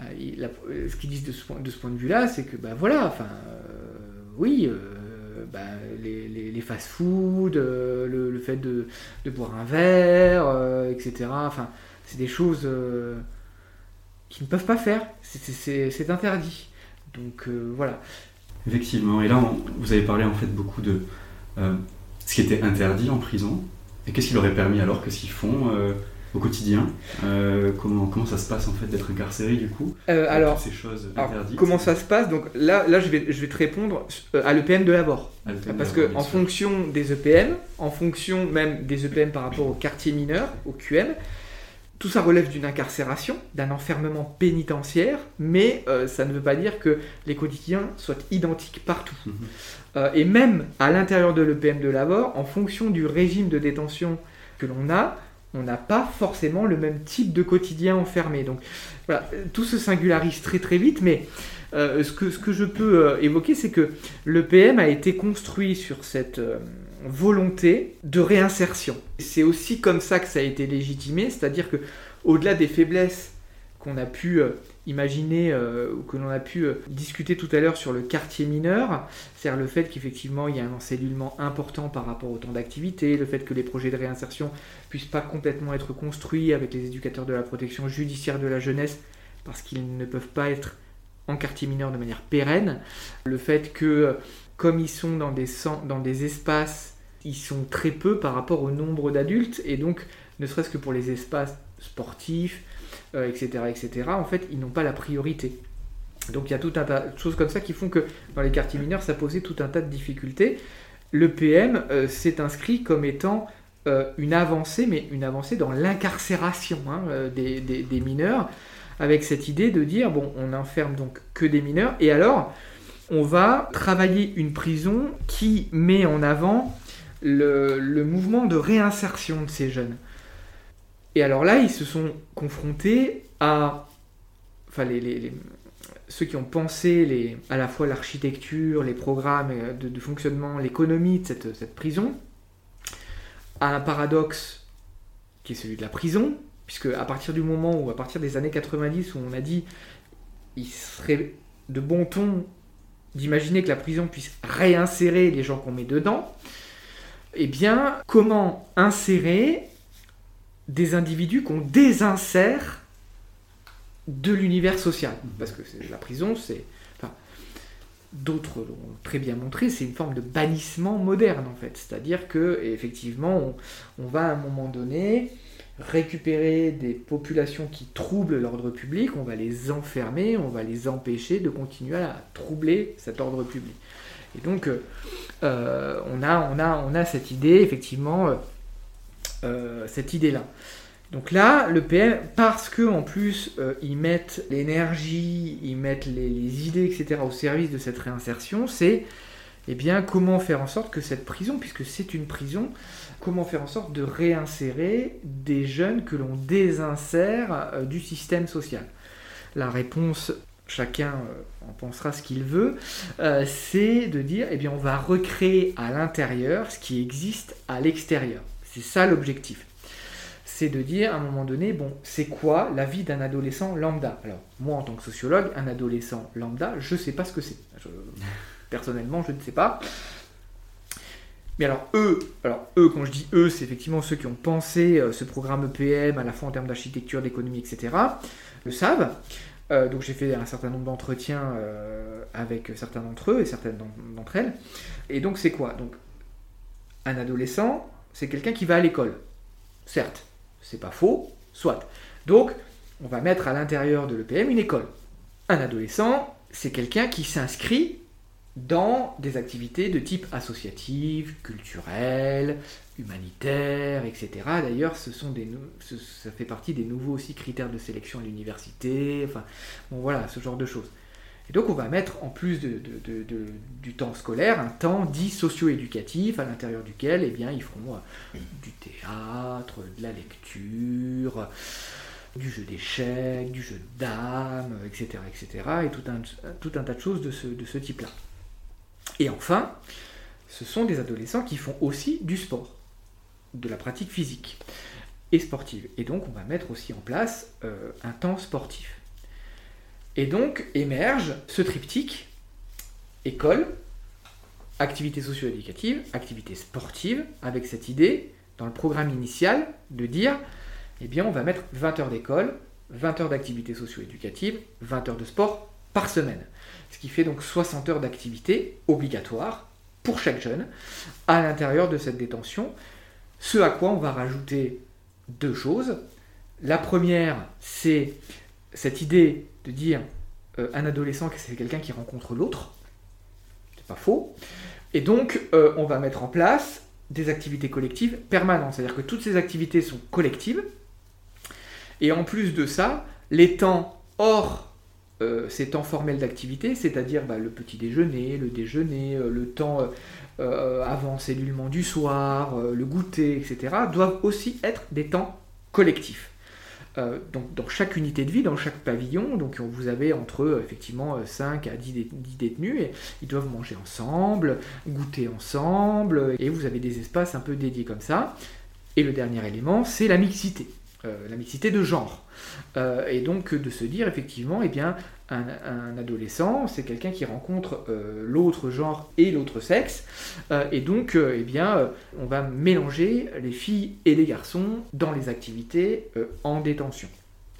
euh, ce qu'ils disent de ce, point, de vue-là, c'est que, ben voilà, enfin, euh, oui, euh, bah, les, fast-food, le, fait de, boire un verre, etc., enfin, c'est des choses qu'ils ne peuvent pas faire. C'est interdit. Donc voilà. Effectivement. Et là, vous avez parlé en fait beaucoup de ce qui était interdit en prison. Et qu'est-ce qui leur est permis alors Qu'est-ce qu'ils font euh, au quotidien euh, comment, comment ça se passe en fait d'être incarcéré du coup euh, Alors, ces choses interdites comment ça se passe? Donc là, là je, vais, je vais te répondre à l'EPM de l'abord. Parce que en fonction des EPM, en fonction même des EPM par rapport au quartier mineur, au QM, tout ça relève d'une incarcération, d'un enfermement pénitentiaire, mais ça ne veut pas dire que les quotidiens soient identiques partout. Mhm. Euh, et même à l'intérieur de l'EPM de Lavore, en fonction du régime de détention que l'on a, on n'a pas forcément le même type de quotidien enfermé. Donc voilà, tout se singularise très très vite, mais euh, ce, que, ce que je peux euh, évoquer, c'est que l'EPM a été construit sur cette volonté de réinsertion. C'est aussi comme ça que ça a été légitimé, c'est-à-dire que au-delà des faiblesses qu'on a pu imaginer, euh, ou que l'on a pu euh, discuter tout à l'heure sur le quartier mineur, c'est-à-dire le fait qu'effectivement il y a un encellulement important par rapport au temps d'activité, le fait que les projets de réinsertion puissent pas complètement être construits avec les éducateurs de la protection judiciaire de la jeunesse, parce qu'ils ne peuvent pas être en quartier mineur de manière pérenne, le fait que comme ils sont dans des, dans des espaces, ils sont très peu par rapport au nombre d'adultes, et donc ne serait-ce que pour les espaces sportifs, etc., euh, etc., en fait, ils n'ont pas la priorité. Donc il y a tout un tas de choses comme ça qui font que dans les quartiers mineurs, ça posait tout un tas de difficultés. Le PM euh, s'est inscrit comme étant euh, une avancée, mais une avancée dans l'incarcération hein, des, des, mineurs, avec cette idée de dire, bon, on enferme donc que des mineurs, et alors on va travailler une prison qui met en avant le, mouvement de réinsertion de ces jeunes. Et alors là, ils se sont confrontés à. Enfin, les, ceux qui ont pensé les, à la fois l'architecture, les programmes de, fonctionnement, l'économie de cette, cette, prison, à un paradoxe qui est celui de la prison, puisque à partir du moment où, à partir des années 90, où on a dit il serait de bon ton d'imaginer que la prison puisse réinsérer les gens qu'on met dedans, eh bien, comment insérer des individus qu'on désinsère de l'univers social? Parce que la prison, c'est. D'autres l'ont très bien montré, c'est une forme de bannissement moderne en fait. C'est-à-dire que effectivement, on, va à un moment donné récupérer des populations qui troublent l'ordre public, on va les enfermer, on va les empêcher de continuer à troubler cet ordre public. Et donc, euh, on, a, on, a, cette idée, effectivement, euh, euh, cette idée-là. Donc là, le PM, parce que en plus euh, ils mettent l'énergie, ils mettent les, idées, etc. au service de cette réinsertion, c'est eh bien, comment faire en sorte que cette prison, puisque c'est une prison, comment faire en sorte de réinsérer des jeunes que l'on désinsère euh, du système social? La réponse, chacun euh, en pensera ce qu'il veut, euh, c'est de dire, eh bien, on va recréer à l'intérieur ce qui existe à l'extérieur. C'est ça l'objectif. C'est de dire à un moment donné, bon, c'est quoi la vie d'un adolescent lambda? Alors, moi en tant que sociologue, un adolescent lambda, je ne sais pas ce que c'est. Personnellement, je ne sais pas. Mais alors eux, alors eux, quand je dis eux, c'est effectivement ceux qui ont pensé euh, ce programme EPM à la fois en termes d'architecture, d'économie, etc. le savent. Euh, donc j'ai fait un certain nombre d'entretiens euh, avec certains d'entre eux et certaines d'entre elles. Et donc c'est quoi? Donc un adolescent, c'est quelqu'un qui va à l'école. Certes, c'est pas faux, soit. Donc on va mettre à l'intérieur de l'EPM une école. Un adolescent, c'est quelqu'un qui s'inscrit dans des activités de type associative, culturelle, humanitaire, etc. D'ailleurs, ça fait partie des nouveaux aussi critères de sélection à l'université, enfin, bon voilà, ce genre de choses. Et donc on va mettre en plus du temps scolaire un temps dit socio-éducatif à l'intérieur duquel eh bien, ils feront euh, du théâtre, de la lecture, du jeu d'échecs, du jeu dames, etc. etc. et tout un, tas de choses de ce, de ce type-là. Et enfin, ce sont des adolescents qui font aussi du sport, de la pratique physique et sportive. Et donc on va mettre aussi en place euh, un temps sportif. Et donc émerge ce triptyque école, activité socio-éducative, activité sportive, avec cette idée, dans le programme initial, de dire, eh bien on va mettre 20 heures d'école, 20 heures d'activité socio-éducative, 20 heures de sport par semaine ce qui fait donc 60 heures d'activité obligatoire pour chaque jeune à l'intérieur de cette détention, ce à quoi on va rajouter deux choses. La première, c'est cette idée de dire euh, un adolescent, c'est quelqu'un qui rencontre l'autre. C'est pas faux. Et donc, euh, on va mettre en place des activités collectives permanentes. C'est-à-dire que toutes ces activités sont collectives. Et en plus de ça, les temps hors euh, ces temps formels d'activité, c'est-à-dire bah, le petit déjeuner, le déjeuner, le temps avant cellulement du soir, le goûter, etc., doivent aussi être des temps collectifs. donc dans chaque unité de vie, dans chaque pavillon, donc vous avez entre effectivement 5 à 10, détenus, et ils doivent manger ensemble, goûter ensemble, et vous avez des espaces un peu dédiés comme ça. Et le dernier élément, c'est la mixité. Euh, la mixité de genre. Euh, et donc de se dire effectivement, eh bien, un, adolescent, c'est quelqu'un qui rencontre euh, l'autre genre et l'autre sexe, et donc, eh bien, on va mélanger les filles et les garçons dans les activités en détention.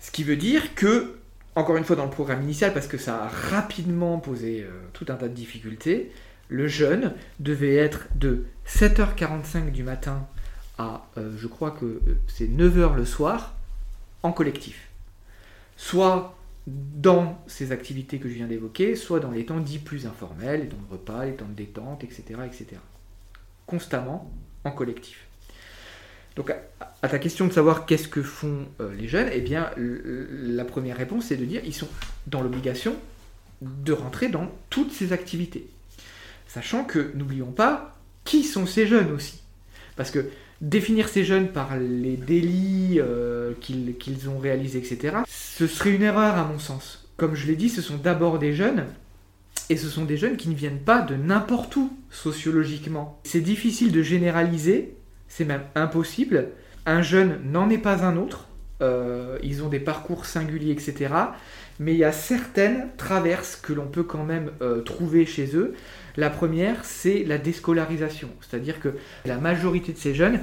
Ce qui veut dire que, encore une fois dans le programme initial, parce que ça a rapidement posé tout un tas de difficultés, le jeune devait être de 7h45 du matin à, euh, je crois que euh, c'est 9h le soir, en collectif. Soit dans ces activités que je viens d'évoquer, soit dans les temps dits plus informels, les temps de repas, les temps de détente, etc. etc. Constamment en collectif. Donc à ta question de savoir qu'est-ce que font euh, les jeunes, eh bien la première réponse c'est de dire ils sont dans l'obligation de rentrer dans toutes ces activités. Sachant que n'oublions pas qui sont ces jeunes aussi? Parce que définir ces jeunes par les délits euh, qu'ils ont réalisés, etc., ce serait une erreur à mon sens. Comme je l'ai dit, ce sont d'abord des jeunes, et ce sont des jeunes qui ne viennent pas de n'importe où sociologiquement. C'est difficile de généraliser, c'est même impossible. Un jeune n'en est pas un autre, euh, ils ont des parcours singuliers, etc. Mais il y a certaines traverses que l'on peut quand même euh, trouver chez eux. La première, c'est la déscolarisation. C'est-à-dire que la majorité de ces jeunes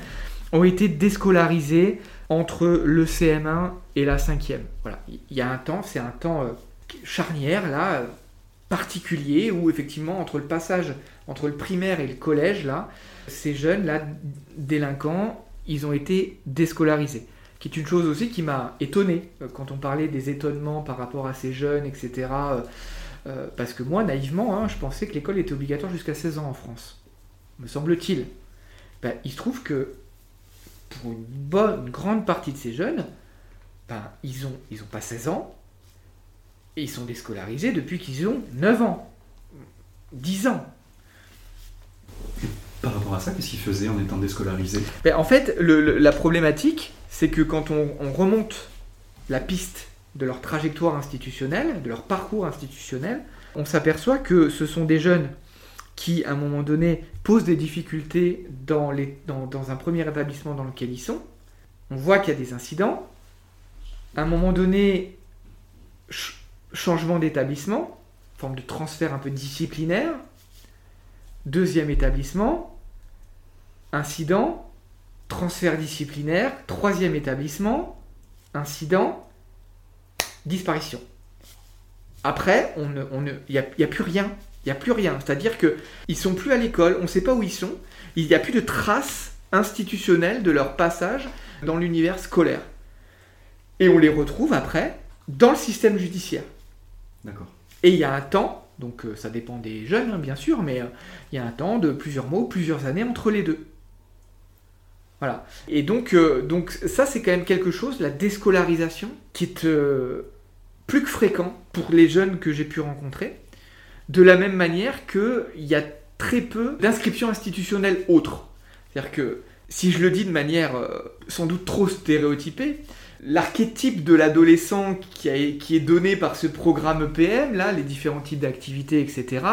ont été déscolarisés entre le CM1 et la 5e. Voilà. Il y a un temps, c'est un temps euh, charnière, là, particulier, où effectivement, entre le passage entre le primaire et le collège, là, ces jeunes-là, délinquants, ils ont été déscolarisés. Qui est une chose aussi qui m'a étonné euh, quand on parlait des étonnements par rapport à ces jeunes, etc. Euh, parce que moi, naïvement, hein, je pensais que l'école était obligatoire jusqu'à 16 ans en France. Me semble-t-il. Ben, il se trouve que pour une bonne, grande partie de ces jeunes, ben, ils n'ont ils ont pas 16 ans, et ils sont déscolarisés depuis qu'ils ont 9 ans, 10 ans. rapport à ça Qu'est-ce qu'ils faisaient en étant déscolarisés? Ben, en fait, le- le- la problématique, c'est que quand on, on remonte la piste de leur trajectoire institutionnelle, de leur parcours institutionnel, on s'aperçoit que ce sont des jeunes qui, à un moment donné, posent des difficultés dans, un premier établissement dans lequel ils sont. On voit qu'il y a des incidents. À un moment donné, ch- changement d'établissement, forme de transfert un peu disciplinaire. Deuxième établissement, incident, transfert disciplinaire, troisième établissement, incident, disparition. Après, on ne, on ne, il n'y a, il y a plus rien. Il n'y a plus rien. C'est-à-dire que ils sont plus à l'école, on ne sait pas où ils sont. Il n'y a plus de traces institutionnelles de leur passage dans l'univers scolaire. Et on les retrouve après dans le système judiciaire. D'accord. Et il y a un temps, donc euh, ça dépend des jeunes hein, bien sûr, mais euh, il y a un temps de plusieurs mois, plusieurs années entre les deux. Voilà. Et donc, euh, donc ça c'est quand même quelque chose, la déscolarisation, qui est euh, plus que fréquent pour les jeunes que j'ai pu rencontrer, de la même manière qu'il y a très peu d'inscriptions institutionnelles autres. C'est-à-dire que, si je le dis de manière euh, sans doute trop stéréotypée, l'archétype de l'adolescent qui, est donné par ce programme EPM, là, les différents types d'activités, etc.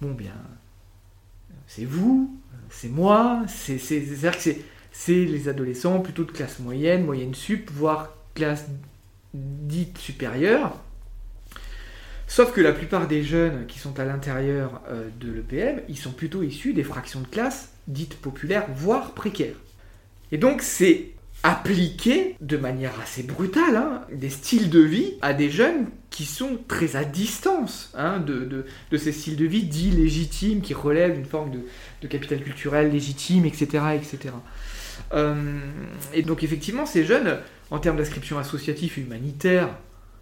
Bon, bien, c'est vous, c'est moi, c'est, c'est, c'est-à-dire que c'est les adolescents plutôt de classe moyenne, moyenne sup, voire classe dite supérieure. Sauf que la plupart des jeunes qui sont à l'intérieur euh, de l'EPM, ils sont plutôt issus des fractions de classe dites populaires, voire précaires. Et donc c'est appliquer de manière assez brutale hein, des styles de vie à des jeunes qui sont très à distance hein, de, de- de ces styles de vie dits légitimes, qui relèvent d'une forme de, de capital culturel légitime, etc. etc. Euh, et donc effectivement, ces jeunes, en termes d'inscription associative humanitaire,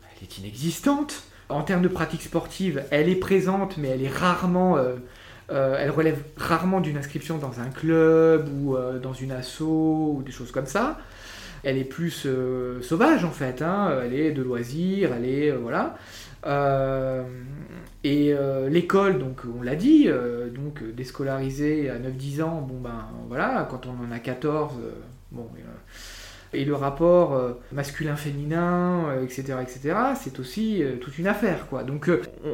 elle est inexistante. En termes de pratique sportive, elle est présente, mais elle est rarement... euh, euh, elle relève rarement d'une inscription dans un club ou dans une asso ou des choses comme ça. Elle est plus sauvage en fait, hein. elle est de loisirs, elle est... voilà. Euh, et euh, l'école, donc on l'a dit, euh, donc déscolarisée à 9-10 ans, bon ben voilà, quand on en a 14, euh, bon... et le rapport masculin-féminin, etc., etc., c'est aussi toute une affaire, quoi. Donc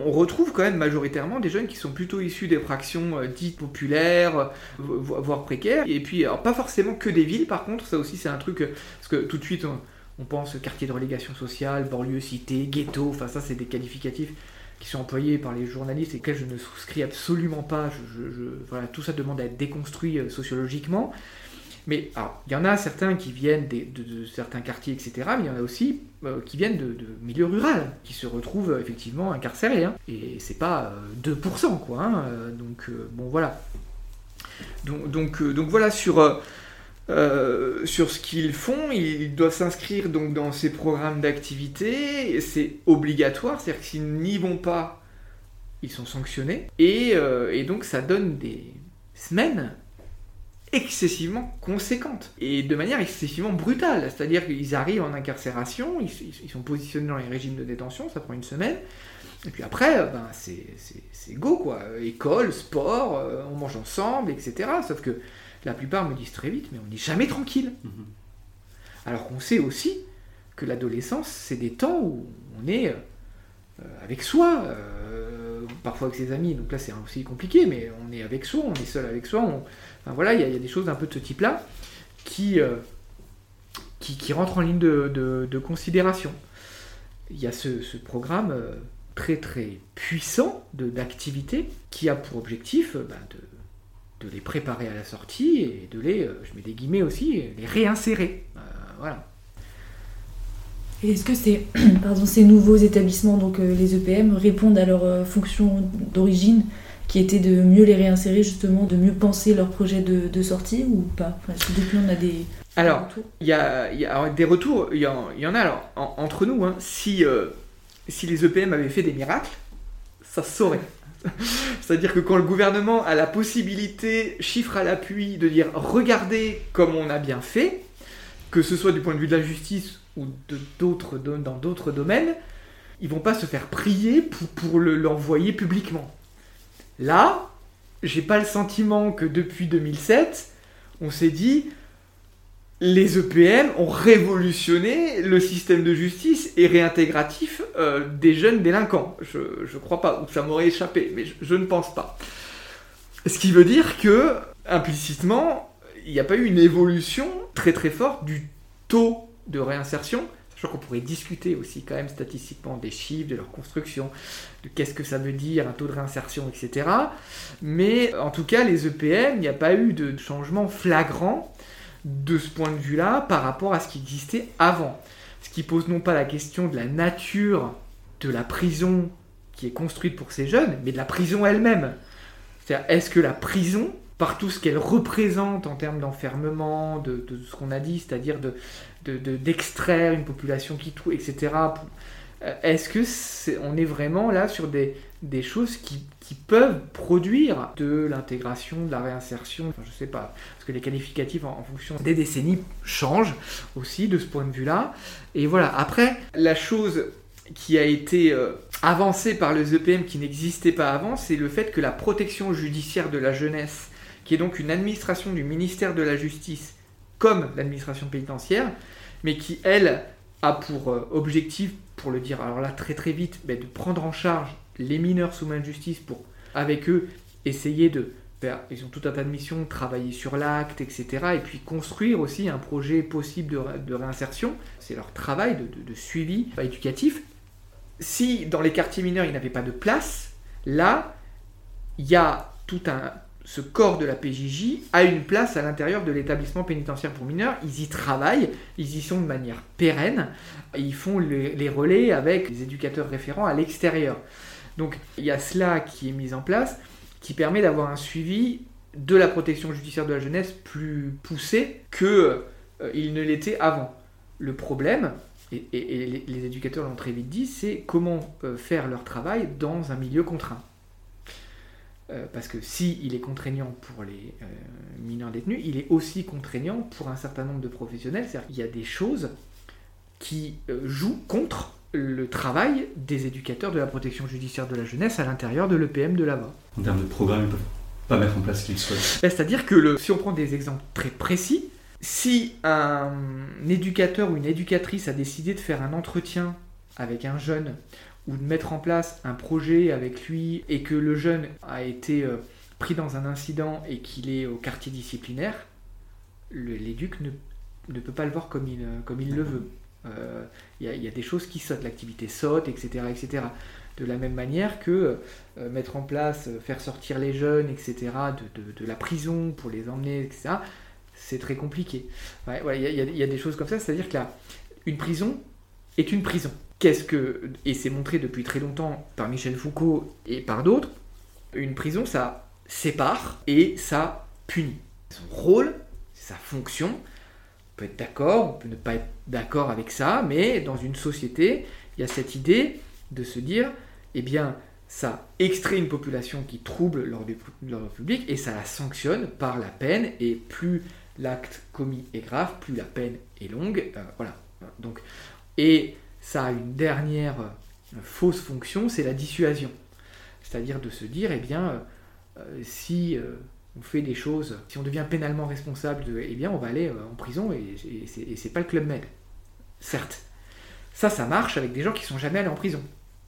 on retrouve quand même majoritairement des jeunes qui sont plutôt issus des fractions dites populaires, vo- voire précaires, et puis pas forcément que des villes, par contre, ça aussi c'est un truc, parce que tout de suite on, on pense quartier de relégation sociale, banlieue, cité, ghetto, enfin ça c'est des qualificatifs qui sont employés par les journalistes et auxquels je ne souscris absolument pas, je, voilà, tout ça demande à être déconstruit euh, sociologiquement. Mais il y en a certains qui viennent de, certains quartiers, etc. Mais il y en a aussi euh, qui viennent de, milieux ruraux, qui se retrouvent euh, effectivement incarcérés. hein. Et c'est pas euh, 2%, quoi. hein. Donc, bon, voilà. Donc, donc voilà, sur, euh, sur ce qu'ils font, ils doivent s'inscrire donc dans ces programmes d'activité. C'est obligatoire, c'est-à-dire que s'ils n'y vont pas, ils sont sanctionnés. Et, euh, donc, ça donne des semaines excessivement conséquentes et de manière excessivement brutale. C'est-à-dire qu'ils arrivent en incarcération, ils, sont positionnés dans les régimes de détention, ça prend une semaine. Et puis après, euh, ben, c'est go quoi. École, sport, on mange ensemble, etc. Sauf que la plupart me disent très vite, mais on n'est jamais tranquille. Mhm. Alors qu'on sait aussi que l'adolescence, c'est des temps où on est euh, avec soi, euh, parfois avec ses amis, donc là c'est aussi compliqué, mais on est avec soi, on est seul avec soi, on- enfin, voilà, il y, a- il y a des choses un peu de ce type-là qui, euh, qui, qui rentrent en ligne de, de- de considération. Il y a ce, ce programme euh, très très puissant d'activité qui a pour objectif ben, de, de les préparer à la sortie et de les, euh, je mets des guillemets aussi, les réinsérer. Euh, voilà. Et est-ce que ces, pardon, ces nouveaux établissements, donc euh, les EPM, répondent à leur fonction d'origine, qui était de mieux les réinsérer, justement, de mieux penser leur projet de, de sortie ou pas? Enfin, depuis on a des Alors, retours? Il y a, il y a- alors, des retours, il y y en a alors en- entre nous. hein, si, euh, si les EPM avaient fait des miracles, ça se saurait. C'est-à-dire que quand le gouvernement a la possibilité, chiffre à l'appui, de dire regardez comme on a bien fait, que ce soit du point de vue de la justice ou de d'autres dans d'autres domaines, ils vont pas se faire prier pour, pour le- l'envoyer publiquement. Là, j'ai pas le sentiment que depuis 2007, on s'est dit les EPM ont révolutionné le système de justice et réintégratif euh, des jeunes délinquants. Je ne crois pas, ou ça m'aurait échappé, mais je, je, ne pense pas. Ce qui veut dire que, implicitement, il n'y a pas eu une évolution très très forte du taux de réinsertion. Crois qu'on pourrait discuter aussi quand même statistiquement des chiffres, de leur construction, de qu'est-ce que ça veut dire, un taux de réinsertion, etc. Mais en tout cas, les EPM, il n'y a pas eu de changement flagrant de ce point de vue-là par rapport à ce qui existait avant. Ce qui pose non pas la question de la nature de la prison qui est construite pour ces jeunes, mais de la prison elle-même. C'est-à-dire, est-ce que la prison, par tout ce qu'elle représente en termes d'enfermement, de, ce qu'on a dit, c'est-à-dire d'extraire de, une population qui trouve, etc., euh, est-ce que on est vraiment là sur des, des choses qui, peuvent produire de l'intégration, de la réinsertion, je sais pas, parce que les qualificatifs en, fonction des décennies changent aussi de ce point de vue-là. Et voilà, après, la chose qui a été euh, avancée par les EPM qui n'existait pas avant, c'est le fait que la protection judiciaire de la jeunesse, qui est donc une administration du ministère de la Justice, comme l'administration pénitentiaire, mais qui, elle, a pour euh, objectif, pour le dire alors là très très vite, ben, de prendre en charge les mineurs sous main de justice pour, avec eux, essayer de faire, ils ont tout un tas de missions, travailler sur l'acte, etc. Et puis construire aussi un projet possible de, réinsertion. C'est leur travail de, suivi éducatif. Si dans les quartiers mineurs, il n'avait pas de place, là, il y a tout un, ce corps de la PJJ a une place à l'intérieur de l'établissement pénitentiaire pour mineurs. Ils y travaillent, ils y sont de manière pérenne, ils font les, relais avec les éducateurs référents à l'extérieur. Donc il y a cela qui est mis en place, qui permet d'avoir un suivi de la protection judiciaire de la jeunesse plus poussé que euh, ne l'était avant. Le problème, et, les éducateurs l'ont très vite dit, c'est comment euh, faire leur travail dans un milieu contraint. Euh, parce que si il est contraignant pour les mineurs détenus, il est aussi contraignant pour un certain nombre de professionnels. C'est-à-dire qu'il y a des choses qui jouent contre le travail des éducateurs de la protection judiciaire de la jeunesse à l'intérieur de l'EPM de là-bas. En termes de programme, ils ne peuvent pas mettre en place ce qu'ils souhaitent. Ben, c'est-à-dire que le, si on prend des exemples très précis, si un éducateur ou une éducatrice a décidé de faire un entretien avec un jeune ou de mettre en place un projet avec lui et que le jeune a été euh, pris dans un incident et qu'il est au quartier disciplinaire, l'éduc ne, ne, peut pas le voir comme il, euh, comme il le veut. Euh, il y, a des choses qui sautent, l'activité saute, etc., etc. De la même manière que mettre en place, faire sortir les jeunes, etc., de, la prison pour les emmener, etc., c'est très compliqué. Il y, a des choses comme ça, c'est-à-dire que une prison est une prison. Qu'est-ce que, et c'est montré depuis très longtemps par Michel Foucault et par d'autres, une prison, ça sépare et ça punit. Son rôle, sa fonction, on être d'accord, on peut ne pas être d'accord avec ça, mais dans une société, il y a cette idée de se dire, eh bien, ça extrait une population qui trouble l'ordre public et ça la sanctionne par la peine, et plus l'acte commis est grave, plus la peine est longue. Euh, voilà. Donc, et ça a une dernière euh, fausse fonction, c'est la dissuasion. C'est-à-dire de se dire, eh bien, euh, si on fait des choses, si on devient pénalement responsable, eh bien, on va aller en prison et, et c'est pas le Club Med. Certes. Ça, ça marche avec des gens qui sont jamais allés en prison.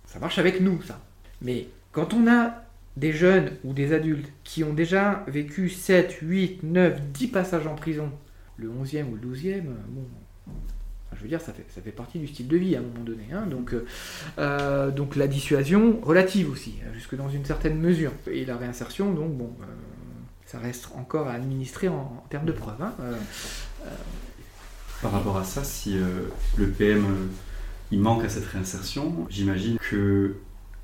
Ça marche avec nous, ça. Mais quand on a des jeunes ou des adultes qui ont déjà vécu 7, 8, 9, 10 passages en prison, le 11e ou le 12e, bon, je veux dire, ça fait, partie du style de vie à un moment donné. Hein. donc, euh, euh, donc la dissuasion relative aussi, euh, jusque dans une certaine mesure. Et la réinsertion, donc bon, ça reste encore à administrer en, termes de preuves. Hein. Par rapport à ça, si le PM il manque à cette réinsertion, j'imagine que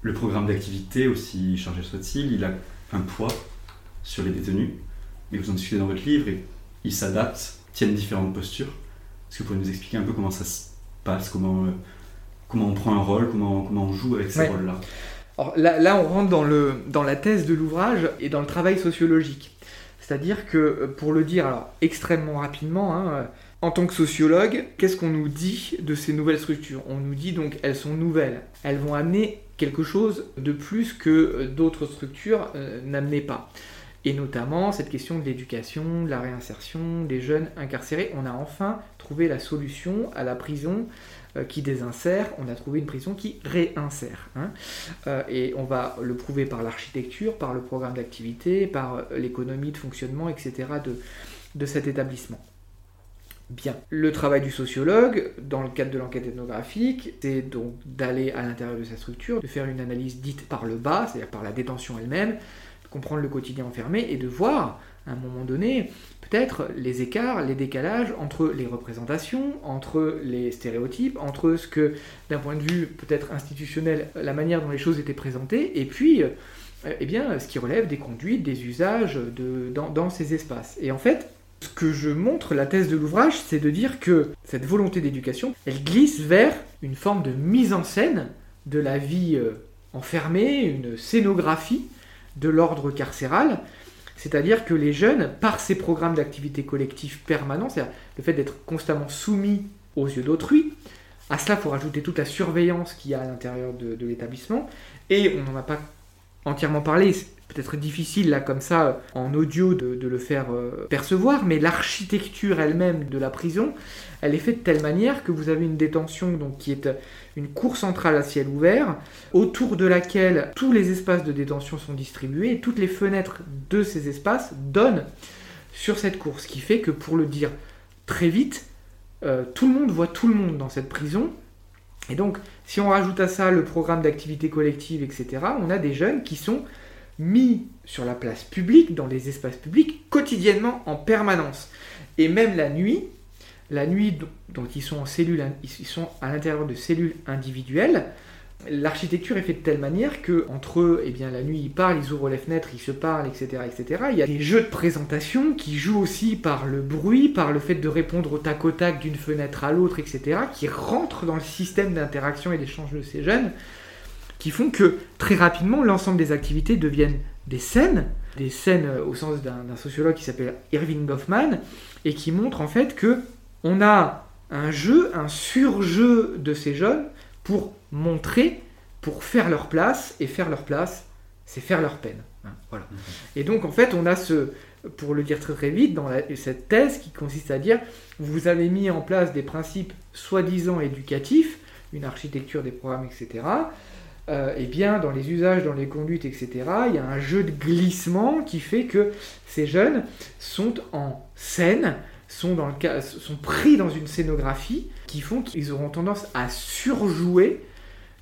le programme d'activité, aussi chargé soit-il, il a un poids sur les détenus. Mais vous en discutez dans votre livre et il s'adapte, tiennent différentes postures. Est-ce que vous pouvez nous expliquer un peu comment ça se passe, comment, euh, comment on prend un rôle, comment, comment on joue avec ces rôles-là? Alors là, là, on rentre dans, le, dans la thèse de l'ouvrage et dans le travail sociologique. C'est-à-dire que, euh, pour le dire extrêmement rapidement, hein, euh, en tant que sociologue, qu'est-ce qu'on nous dit de ces nouvelles structures? On nous dit donc elles sont nouvelles, elles vont amener quelque chose de plus que d'autres structures n'amenaient pas. et notamment cette question de l'éducation, de la réinsertion des jeunes incarcérés. On a enfin trouvé la solution à la prison euh, qui désinsère, on a trouvé une prison qui réinsère. Hein. Euh, et on va le prouver par l'architecture, par le programme d'activité, par euh, l'économie de fonctionnement, etc. de, de cet établissement. Bien. Le travail du sociologue, dans le cadre de l'enquête ethnographique, c'est donc d'aller à l'intérieur de sa structure, de faire une analyse dite par le bas, c'est-à-dire par la détention elle-même, comprendre le quotidien enfermé et de voir, à un moment donné, peut-être les écarts, les décalages entre les représentations, entre les stéréotypes, entre ce que, d'un point de vue peut-être institutionnel, la manière dont les choses étaient présentées, et puis, euh, eh bien, ce qui relève des conduites, des usages dans ces espaces. Et en fait, ce que je montre, la thèse de l'ouvrage, c'est de dire que cette volonté d'éducation, elle glisse vers une forme de mise en scène de la vie euh, enfermée, une scénographie de l'ordre carcéral, c'est-à-dire que les jeunes, par ces programmes d'activité collective permanents, c'est-à-dire le fait d'être constamment soumis aux yeux d'autrui, à cela, il faut rajouter toute la surveillance qu'il y a à l'intérieur de l'établissement, et on n'en a pas entièrement parlé, peut-être difficile là comme ça en audio de, le faire euh, percevoir, mais l'architecture elle-même de la prison, elle est faite de telle manière que vous avez une détention donc, qui est une cour centrale à ciel ouvert, autour de laquelle tous les espaces de détention sont distribués, et toutes les fenêtres de ces espaces donnent sur cette cour, ce qui fait que pour le dire très vite, euh, tout le monde voit tout le monde dans cette prison, et donc si on rajoute à ça le programme d'activité collective, etc., on a des jeunes qui sont mis sur la place publique, dans les espaces publics, quotidiennement, en permanence. Et même la nuit, la nuit dont ils sont en ils sont à l'intérieur de cellules individuelles, l'architecture est faite de telle manière que entre eux, eh bien, la nuit ils parlent, ils ouvrent les fenêtres, ils se parlent, etc., etc. Il y a des jeux de présentation qui jouent aussi par le bruit, par le fait de répondre au tac au tac d'une fenêtre à l'autre, etc., qui rentrent dans le système d'interaction et d'échange de ces jeunes qui font que très rapidement l'ensemble des activités deviennent des scènes, des scènes euh, au sens d'un sociologue qui s'appelle Irving Goffman, et qui montre en fait que on a un jeu, un surjeu de ces jeunes pour montrer, pour faire leur place, et faire leur place, c'est faire leur peine. Hein, voilà. Et donc en fait on a ce, pour le dire très très vite, dans cette thèse qui consiste à dire, vous avez mis en place des principes soi-disant éducatifs, une architecture des programmes, etc., eh bien, dans les usages, dans les conduites, etc., il y a un jeu de glissement qui fait que ces jeunes sont en scène, sont, dans le sont pris dans une scénographie qui font qu'ils auront tendance à surjouer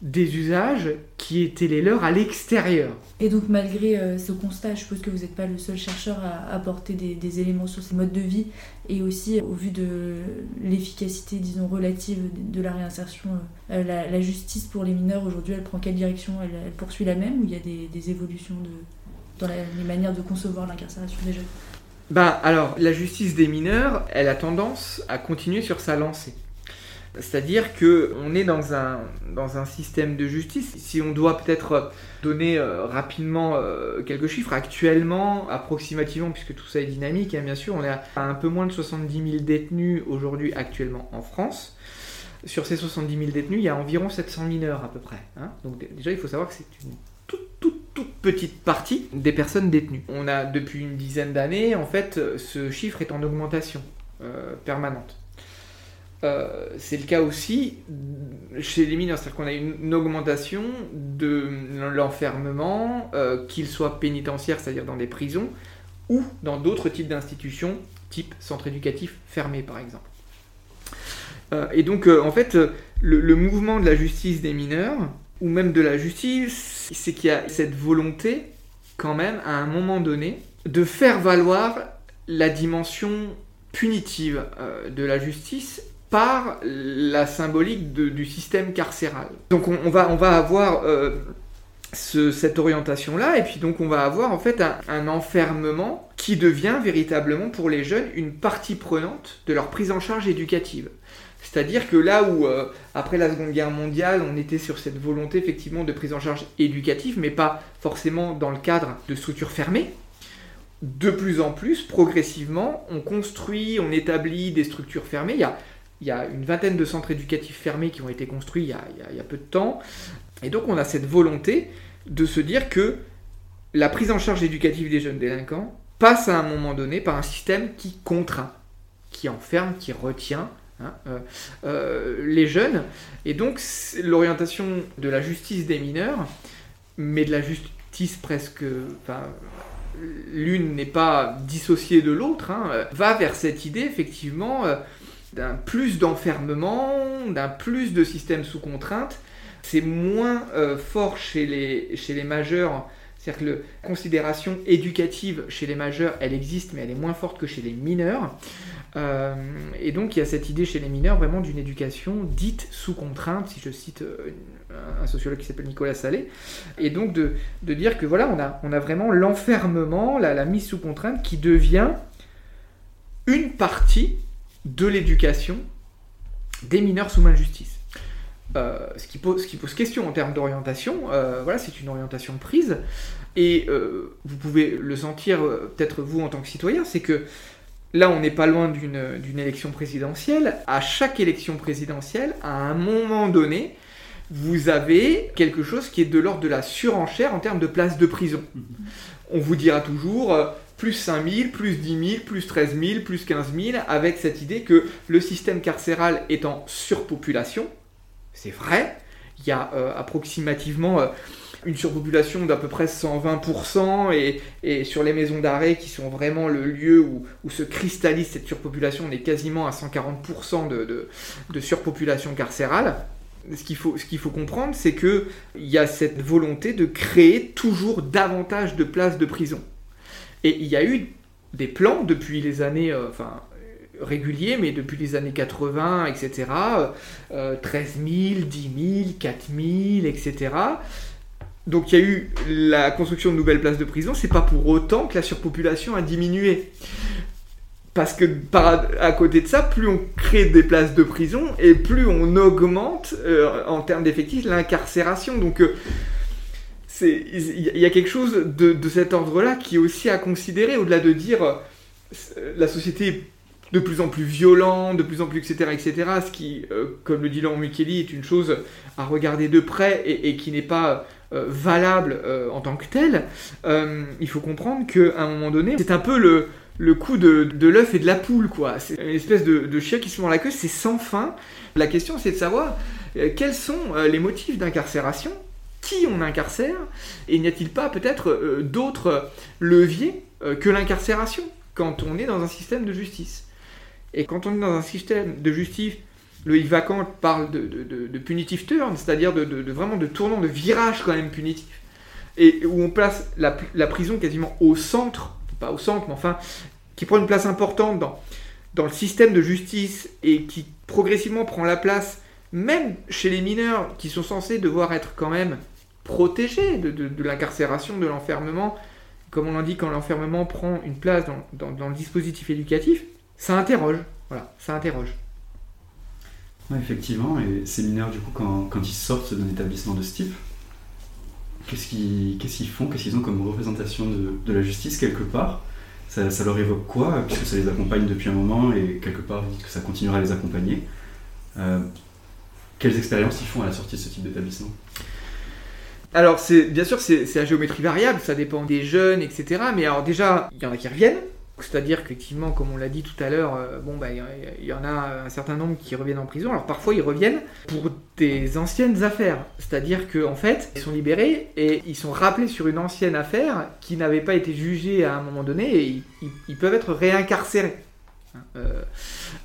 des usages qui étaient les leurs à l'extérieur. Et donc malgré euh, ce constat, je suppose que vous n'êtes pas le seul chercheur à apporter des, éléments sur ces modes de vie et aussi au vu de l'efficacité, disons, relative de la réinsertion, euh, la, justice pour les mineurs aujourd'hui, elle prend quelle direction? Elle, poursuit la même ou il y a des, évolutions de, dans les manières de concevoir l'incarcération des jeunes? Bah alors, la justice des mineurs, elle a tendance à continuer sur sa lancée. C'est-à-dire que on est dans un, système de justice. Si on doit peut-être donner euh, rapidement euh, quelques chiffres, actuellement, approximativement, puisque tout ça est dynamique, hein, bien sûr, on est à un peu moins de 70 000 détenus aujourd'hui actuellement en France. Sur ces 70 000 détenus, il y a environ 700 mineurs à peu près. Hein. Donc déjà, il faut savoir que c'est une toute, toute, toute petite partie des personnes détenues. On a depuis une dizaine d'années, en fait, ce chiffre est en augmentation euh, permanente. Euh, c'est le cas aussi chez les mineurs, c'est-à-dire qu'on a une, augmentation de l'enfermement, euh, qu'il soit pénitentiaire, c'est-à-dire dans des prisons, ou dans d'autres types d'institutions, type centre éducatif fermé par exemple. Euh, et donc en fait, le, mouvement de la justice des mineurs, ou même de la justice, c'est qu'il y a cette volonté quand même à un moment donné de faire valoir la dimension punitive de la justice la symbolique du système carcéral. Donc on, va, on va avoir euh, cette orientation-là, et puis donc on va avoir en fait un, enfermement qui devient véritablement pour les jeunes une partie prenante de leur prise en charge éducative. C'est-à-dire que là où, euh, après la Seconde Guerre mondiale, on était sur cette volonté effectivement de prise en charge éducative, mais pas forcément dans le cadre de structures fermées, de plus en plus, progressivement, on construit, on établit des structures fermées. Il y a il y a une vingtaine de centres éducatifs fermés qui ont été construits il y a, peu de temps. Et donc on a cette volonté de se dire que la prise en charge éducative des jeunes délinquants passe à un moment donné par un système qui contraint, qui enferme, qui retient hein, euh, euh, les jeunes. Et donc l'orientation de la justice des mineurs, mais de la justice presque... Enfin, L'une n'est pas dissociée de l'autre, hein, va vers cette idée effectivement d'un plus d'enfermement, d'un plus de système sous contrainte. C'est moins euh, fort chez les, chez les majeurs, c'est-à-dire que la considération éducative chez les majeurs, elle existe, mais elle est moins forte que chez les mineurs. Euh, et donc il y a cette idée chez les mineurs vraiment d'une éducation dite sous contrainte, si je cite euh, un sociologue qui s'appelle Nicolas Salé, et donc de, dire que voilà, on a, on a vraiment l'enfermement, la mise sous contrainte qui devient une partie de l'éducation des mineurs sous main de justice. Euh, ce, qui pose, ce, qui pose, question en termes d'orientation, euh, voilà, c'est une orientation prise, et euh, vous pouvez le sentir peut-être vous en tant que citoyen, c'est que là on n'est pas loin d'une élection présidentielle, à chaque élection présidentielle, à un moment donné, vous avez quelque chose qui est de l'ordre de la surenchère en termes de places de prison. Mm-hmm. On vous dira toujours, plus 5 000, plus 10 000, plus 13 000, plus 15 000, avec cette idée que le système carcéral est en surpopulation. C'est vrai, il y a euh, approximativement euh, une surpopulation d'à peu près 120%, et, sur les maisons d'arrêt qui sont vraiment le lieu où, se cristallise cette surpopulation, on est quasiment à 140% de, surpopulation carcérale ce qu'il faut, faut, comprendre, c'est qu'il y a cette volonté de créer toujours davantage de places de prison. Et il y a eu des plans depuis les années, euh, enfin réguliers, mais depuis les années 80, etc. Euh, 13 000, 10 000, 4 000, etc. Donc il y a eu la construction de nouvelles places de prison, c'est pas pour autant que la surpopulation a diminué. Parce que par, à côté de ça, plus on crée des places de prison et plus on augmente euh, en termes d'effectifs l'incarcération. Donc euh, il y a quelque chose de, cet ordre-là qui est aussi à considérer, au-delà de dire euh, la société est de plus en plus violente, de plus en plus, etc., etc., ce qui, euh, comme le dit Laurent Micheli, est une chose à regarder de près et, qui n'est pas euh, valable en tant que telle, il faut comprendre qu'à un moment donné, c'est un peu le, le coup de, l'œuf et de la poule, quoi. C'est une espèce de, de, chien qui se mord la queue, c'est sans fin. La question, c'est de savoir quels sont les motifs d'incarcération on incarcère Et n'y a-t-il pas peut-être euh, d'autres leviers euh, que l'incarcération quand on est dans un système de justice? Et quand on est dans un système de justice, le Yves Vacant parle de, punitive turn, c'est-à-dire de, vraiment de tournant, de virage quand même punitif, et où on place la, prison quasiment au centre, pas au centre, mais enfin, qui prend une place importante dans, dans le système de justice et qui progressivement prend la place même chez les mineurs qui sont censés devoir être quand même protégés de, l'incarcération, de l'enfermement. Comme on l'a dit, quand l'enfermement prend une place dans, le dispositif éducatif, ça interroge. Voilà, ça interroge. effectivement, et ces mineurs, du coup, quand, ils sortent d'un établissement de ce type, qu'est-ce qu'ils font Qu'est-ce qu'ils ont comme représentation de, la justice quelque part? Ça, leur évoque quoi Puisque ça les accompagne depuis un moment et quelque part, vous dites que ça continuera à les accompagner. Euh, quelles expériences ils font à la sortie de ce type d'établissement? Alors, c'est, bien sûr, c'est, à géométrie variable, ça dépend des jeunes, etc. Mais alors, déjà, il y en a qui reviennent. C'est-à-dire qu'effectivement, comme on l'a dit tout à l'heure, euh, bon, bah, il y en a un certain nombre qui reviennent en prison. Alors, parfois, ils reviennent pour des anciennes affaires. C'est-à-dire qu'en en fait, ils sont libérés et ils sont rappelés sur une ancienne affaire qui n'avait pas été jugée à un moment donné et ils, peuvent être réincarcérés. Euh,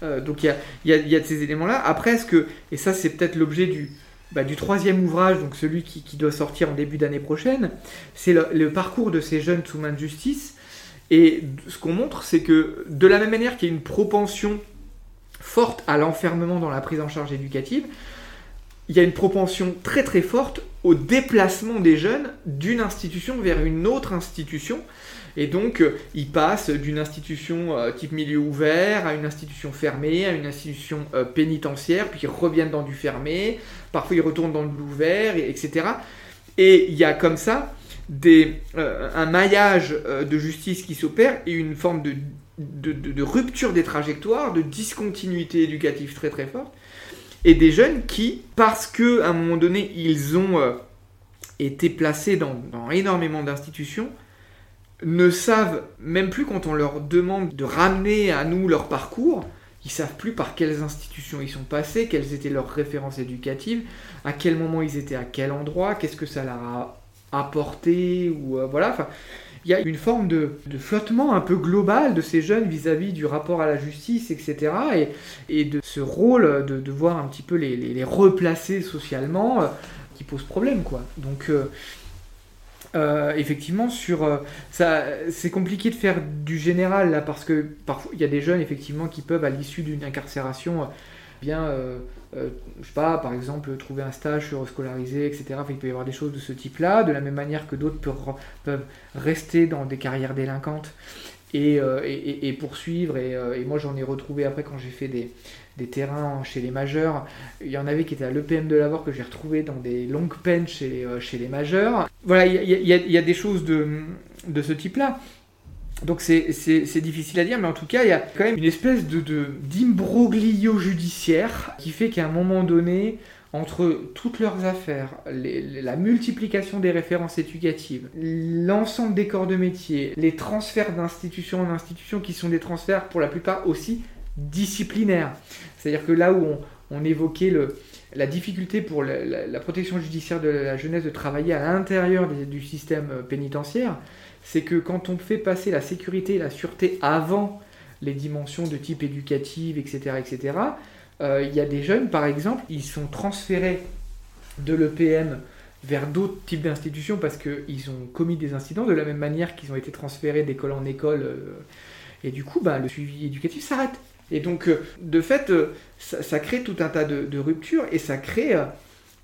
euh, donc, il y a, y a, ces éléments-là. Après, ce que, et ça, c'est peut-être l'objet du, bah, du troisième ouvrage, donc celui qui, doit sortir en début d'année prochaine, c'est le, parcours de ces jeunes sous main de justice. Et ce qu'on montre, c'est que de la même manière qu'il y a une propension forte à l'enfermement dans la prise en charge éducative, il y a une propension très très forte au déplacement des jeunes d'une institution vers une autre institution et donc, euh, ils passent d'une institution euh, type milieu ouvert à une institution fermée, à une institution euh, pénitentiaire, puis ils reviennent dans du fermé, parfois ils retournent dans l'ouvert, etc. Et il y a comme ça un maillage de justice qui s'opère et une forme de, de, rupture des trajectoires, de discontinuité éducative très très forte, et des jeunes qui, parce qu'à un moment donné, ils ont été placés dans énormément d'institutions, ne savent même plus quand on leur demande de ramener à nous leur parcours, ils savent plus par quelles institutions ils sont passés, quelles étaient leurs références éducatives, à quel moment ils étaient à quel endroit, qu'est-ce que ça leur a apporté, ou euh, voilà. Il y a une forme de, flottement un peu global de ces jeunes vis-à-vis du rapport à la justice, etc. Et, de ce rôle de, de, voir un petit peu les, les, replacer socialement euh, qui pose problème, quoi. Donc, euh, euh, effectivement, sur ça, c'est compliqué de faire du général là parce que parfois il y a des jeunes effectivement qui peuvent à l'issue d'une incarcération bien euh, je sais pas, par exemple, trouver un stage, se rescolariser, etc. il peut y avoir des choses de ce type-là, de la même manière que d'autres peuvent, rester dans des carrières délinquantes et, euh, poursuivre. Euh, et, moi, j'en ai retrouvé après quand j'ai fait des, terrains chez les majeurs. Il y en avait qui étaient à l'EPM de Lavore que j'ai retrouvé dans des longues peines chez, chez les majeurs. Voilà, il y, a, des choses de, ce type-là. Donc c'est difficile à dire, mais en tout cas, il y a quand même une espèce d'imbroglio judiciaire qui fait qu'à un moment donné, entre toutes leurs affaires, la multiplication des références éducatives, l'ensemble des corps de métier, les transferts d'institution en institution qui sont des transferts pour la plupart aussi disciplinaires. C'est-à-dire que là où on, évoquait la difficulté pour la, protection judiciaire de la jeunesse de travailler à l'intérieur du système pénitentiaire, c'est que quand on fait passer la sécurité et la sûreté avant les dimensions de type éducative, etc., etc., euh, il y a des jeunes, par exemple, ils sont transférés de l'EPM vers d'autres types d'institutions parce qu'ils ont commis des incidents de la même manière qu'ils ont été transférés d'école en école. Euh, et du coup, bah, le suivi éducatif s'arrête. Et donc, euh, de fait, ça, crée tout un tas de, ruptures et ça crée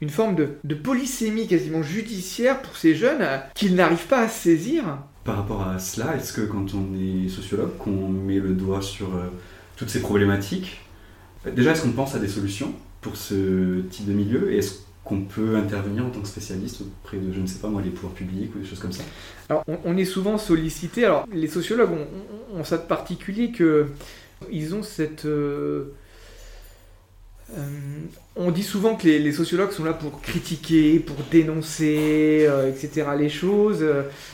une forme de, polysémie quasiment judiciaire pour ces jeunes qu'ils n'arrivent pas à saisir. Par rapport à cela, est-ce que quand on est sociologue, qu'on met le doigt sur euh, toutes ces problématiques, euh, déjà est-ce qu'on pense à des solutions pour ce type de milieu et est-ce qu'on peut intervenir en tant que spécialiste auprès de, je ne sais pas moi, les pouvoirs publics ou des choses comme ça? Alors, on, est souvent sollicité. Alors, les sociologues ont, ça de particulier que ils ont cette euh, euh, on dit souvent que les, sociologues sont là pour critiquer, pour dénoncer, euh, etc. les choses.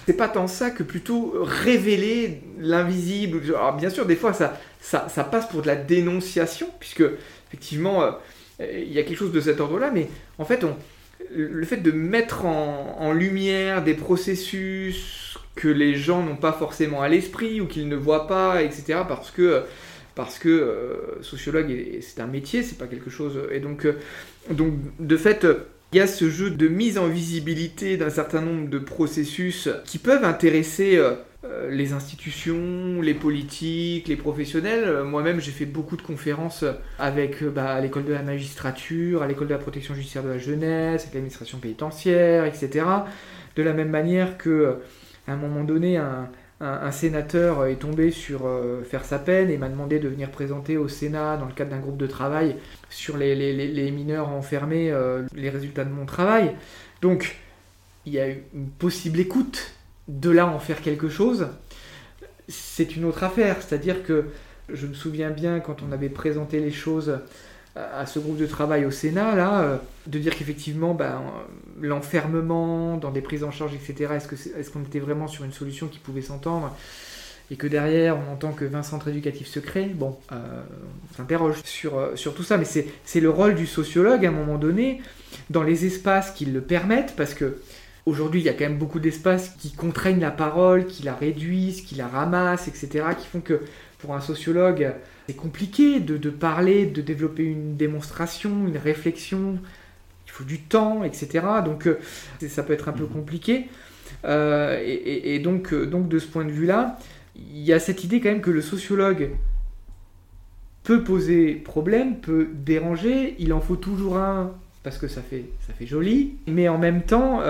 c'est pas tant ça que plutôt révéler l'invisible. Alors bien sûr, des fois, ça, ça, passe pour de la dénonciation, puisque effectivement, il y a quelque chose de cet ordre-là, mais en fait, on, le fait de mettre en, en, lumière des processus que les gens n'ont pas forcément à l'esprit ou qu'ils ne voient pas, etc., parce que parce que euh, sociologue, c'est un métier, c'est pas quelque chose. Et donc, euh, donc de fait, il y a ce jeu de mise en visibilité d'un certain nombre de processus qui peuvent intéresser euh, les institutions, les politiques, les professionnels. Moi-même, j'ai fait beaucoup de conférences avec bah, l'école de la magistrature, à l'école de la protection judiciaire de la jeunesse, avec l'administration pénitentiaire, etc. De la même manière que, à un moment donné, un, un, sénateur est tombé sur euh, faire sa peine et m'a demandé de venir présenter au Sénat, dans le cadre d'un groupe de travail, sur les, mineurs enfermés, euh, les résultats de mon travail. Donc, il y a une possible écoute. De là en faire quelque chose, c'est une autre affaire. C'est-à-dire que je me souviens bien quand on avait présenté les choses à ce groupe de travail au Sénat, là, euh, de dire qu'effectivement, ben, l'enfermement dans des prises en charge, etc., est-ce qu'on était vraiment sur une solution qui pouvait s'entendre et que derrière, on entend que 20 centres éducatifs se créent, bon, euh, on s'interroge sur, euh, sur tout ça, mais c'est le rôle du sociologue à un moment donné, dans les espaces qui le permettent, parce que aujourd'hui, il y a quand même beaucoup d'espaces qui contraignent la parole, qui la réduisent, qui la ramassent, etc., qui font que pour un sociologue, c'est compliqué de, parler, de développer une démonstration, une réflexion. Il faut du temps, etc. Donc euh, ça peut être un peu mhm. compliqué. Euh, et, donc, euh, donc de ce point de vue-là, il y a cette idée quand même que le sociologue peut poser problème, peut déranger. Il en faut toujours un parce que ça fait, ça fait joli. Mais en même temps,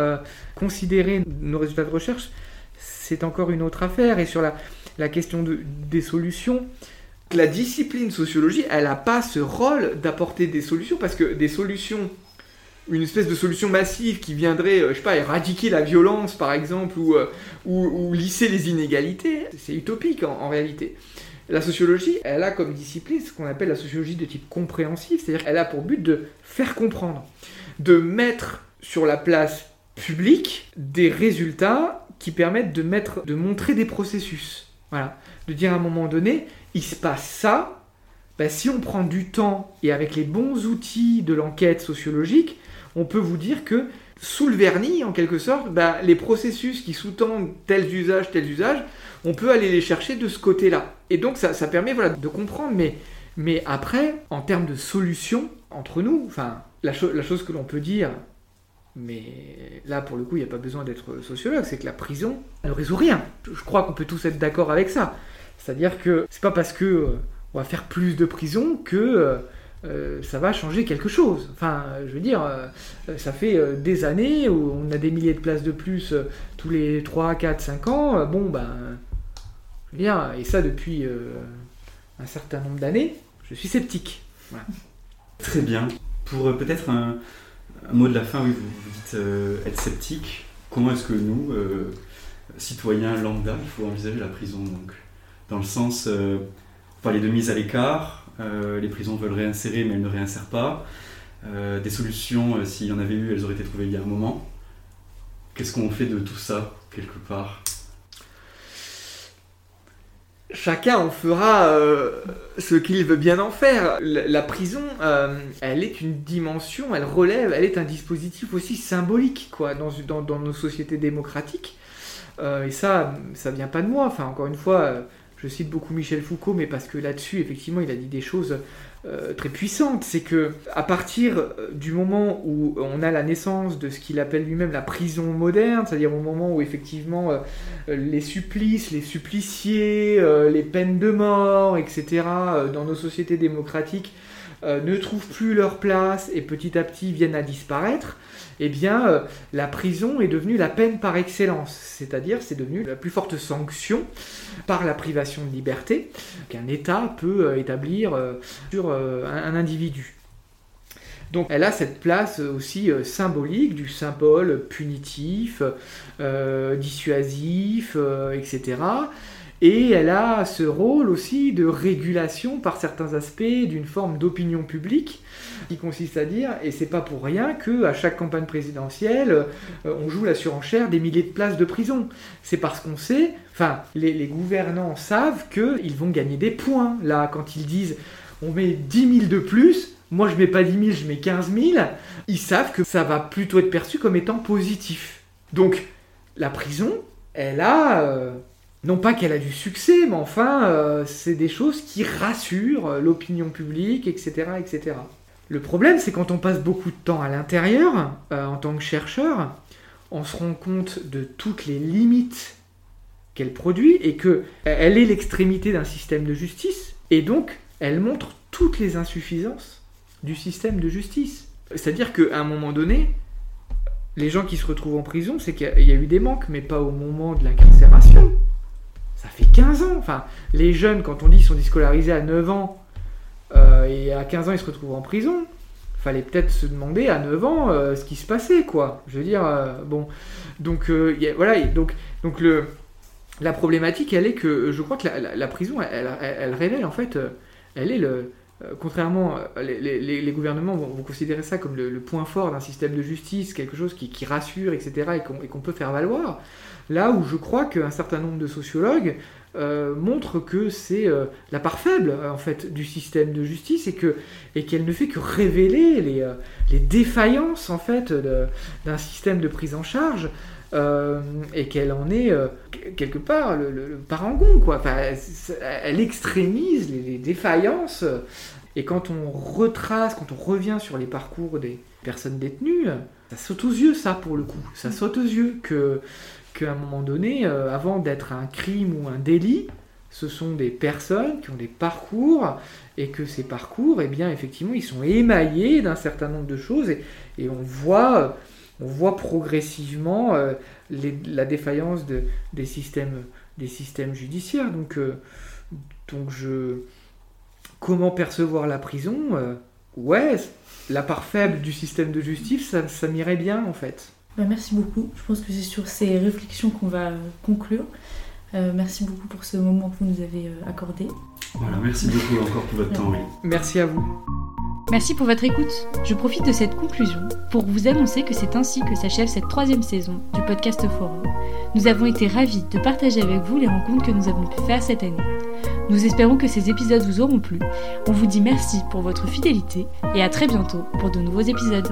considérer nos résultats de recherche, c'est encore une autre affaire. Et sur la, la question de, des solutions, la discipline sociologie, elle n'a pas ce rôle d'apporter des solutions, parce que des solutions, une espèce de solution massive qui viendrait, euh, je sais pas, éradiquer la violence par exemple, ou, euh, lisser les inégalités, c'est utopique en, réalité. La sociologie, elle a comme discipline ce qu'on appelle la sociologie de type compréhensif, c'est-à-dire qu'elle a pour but de faire comprendre, de mettre sur la place publique des résultats qui permettent de, mettre, de montrer des processus. Voilà. De dire à un moment donné, il se passe ça, bah, si on prend du temps et avec les bons outils de l'enquête sociologique, on peut vous dire que sous le vernis, en quelque sorte, bah, les processus qui sous-tendent tels usages, tels usages, on peut aller les chercher de ce côté-là. Et donc ça, ça permet voilà, de comprendre, mais, mais après, en termes de solutions, entre nous, la, la chose que l'on peut dire, mais là, pour le coup, il n'y a pas besoin d'être sociologue, c'est que la prison ne résout rien. Je crois qu'on peut tous être d'accord avec ça. C'est-à-dire que c'est pas parce que euh, on va faire plus de prisons que euh, euh, ça va changer quelque chose. Enfin, je veux dire, ça fait des années où on a des milliers de places de plus tous les 3, 4, 5 ans. bon, ben, je veux dire, et ça depuis un certain nombre d'années, je suis sceptique. Très bien. Pour peut-être un, mot de la fin, oui, vous, dites euh, être sceptique. Comment est-ce que nous, citoyens lambda, il faut envisager la prison donc? Dans le sens, euh, vous parlez de mise à l'écart, les prisons veulent réinsérer mais elles ne réinsèrent pas. des solutions, s'il y en avait eu, elles auraient été trouvées il y a un moment. Qu'est-ce qu'on fait de tout ça, quelque part? Chacun en fera euh, ce qu'il veut bien en faire. La, prison, euh, elle est une dimension, elle relève, elle est un dispositif aussi symbolique quoi, dans, dans, nos sociétés démocratiques. Euh, et ça, ça vient pas de moi. Enfin, encore une fois, je cite beaucoup Michel Foucault, mais parce que là-dessus, effectivement, il a dit des choses euh, très puissante, c'est que à partir euh, du moment où on a la naissance de ce qu'il appelle lui-même la prison moderne, c'est-à-dire au moment où effectivement euh, les supplices, les suppliciés, les peines de mort, etc., dans nos sociétés démocratiques ne trouvent plus leur place et petit à petit viennent à disparaître, eh bien, la prison est devenue la peine par excellence, c'est-à-dire c'est devenu la plus forte sanction par la privation de liberté qu'un État peut euh, établir euh, sur euh, un individu. Donc elle a cette place aussi symbolique du symbole punitif, dissuasif, etc. Et elle a ce rôle aussi de régulation par certains aspects d'une forme d'opinion publique qui consiste à dire, et c'est pas pour rien que à chaque campagne présidentielle, euh, on joue la surenchère des milliers de places de prison. C'est parce qu'on sait, enfin, les, gouvernants savent qu'ils vont gagner des points là quand ils disent on met 10 000 de plus. Moi, je mets pas 10 000, je mets 15 000. Ils savent que ça va plutôt être perçu comme étant positif. Donc, la prison, elle a euh, non pas qu'elle a du succès, mais enfin, euh, c'est des choses qui rassurent l'opinion publique, etc., etc. Le problème, c'est quand on passe beaucoup de temps à l'intérieur, euh, en tant que chercheur, on se rend compte de toutes les limites qu'elle produit et que elle est l'extrémité d'un système de justice et donc elle montre toutes les insuffisances du système de justice. C'est-à-dire qu'à un moment donné, les gens qui se retrouvent en prison, c'est qu'il y a eu des manques, mais pas au moment de l'incarcération. Ça fait 15 ans. Enfin, les jeunes, quand on dit qu'ils sont déscolarisés à 9 ans, euh, et à 15 ans, il se retrouve en prison. Fallait peut-être se demander à 9 ans euh, ce qui se passait, quoi. Je veux dire, euh, bon. Donc, voilà, donc, donc le, la problématique, elle est que je crois que la, prison, elle, révèle, en fait, elle est le. Contrairement, les, gouvernements vont, considérer ça comme le, point fort d'un système de justice, quelque chose qui, rassure, etc., et qu'on peut faire valoir. Là où je crois qu'un certain nombre de sociologues euh, montre que c'est euh, la part faible en fait du système de justice et que et qu'elle ne fait que révéler les, euh, défaillances en fait d'un système de prise en charge et qu'elle en est quelque part le, parangon quoi. Elle, extrémise les, les, défaillances et quand on retrace, quand on revient sur les parcours des personnes détenues, ça saute aux yeux ça pour le coup. Ça saute aux yeux que qu'à un moment donné, euh, avant d'être un crime ou un délit, ce sont des personnes qui ont des parcours et que ces parcours, eh bien, effectivement, ils sont émaillés d'un certain nombre de choses et, on, voit, on voit progressivement euh, la défaillance de, des, systèmes, judiciaires. Donc, euh, donc comment percevoir la prison? Ouais, la part faible du système de justice, ça m'irait bien en fait. Bah, merci beaucoup. Je pense que c'est sur ces réflexions qu'on va conclure. Euh, merci beaucoup pour ce moment que vous nous avez euh, accordé. Voilà, merci beaucoup encore pour votre temps. Merci à vous. Merci pour votre écoute. Je profite de cette conclusion pour vous annoncer que c'est ainsi que s'achève cette troisième saison du podcast Forum. Nous avons été ravis de partager avec vous les rencontres que nous avons pu faire cette année. Nous espérons que ces épisodes vous auront plu. On vous dit merci pour votre fidélité et à très bientôt pour de nouveaux épisodes.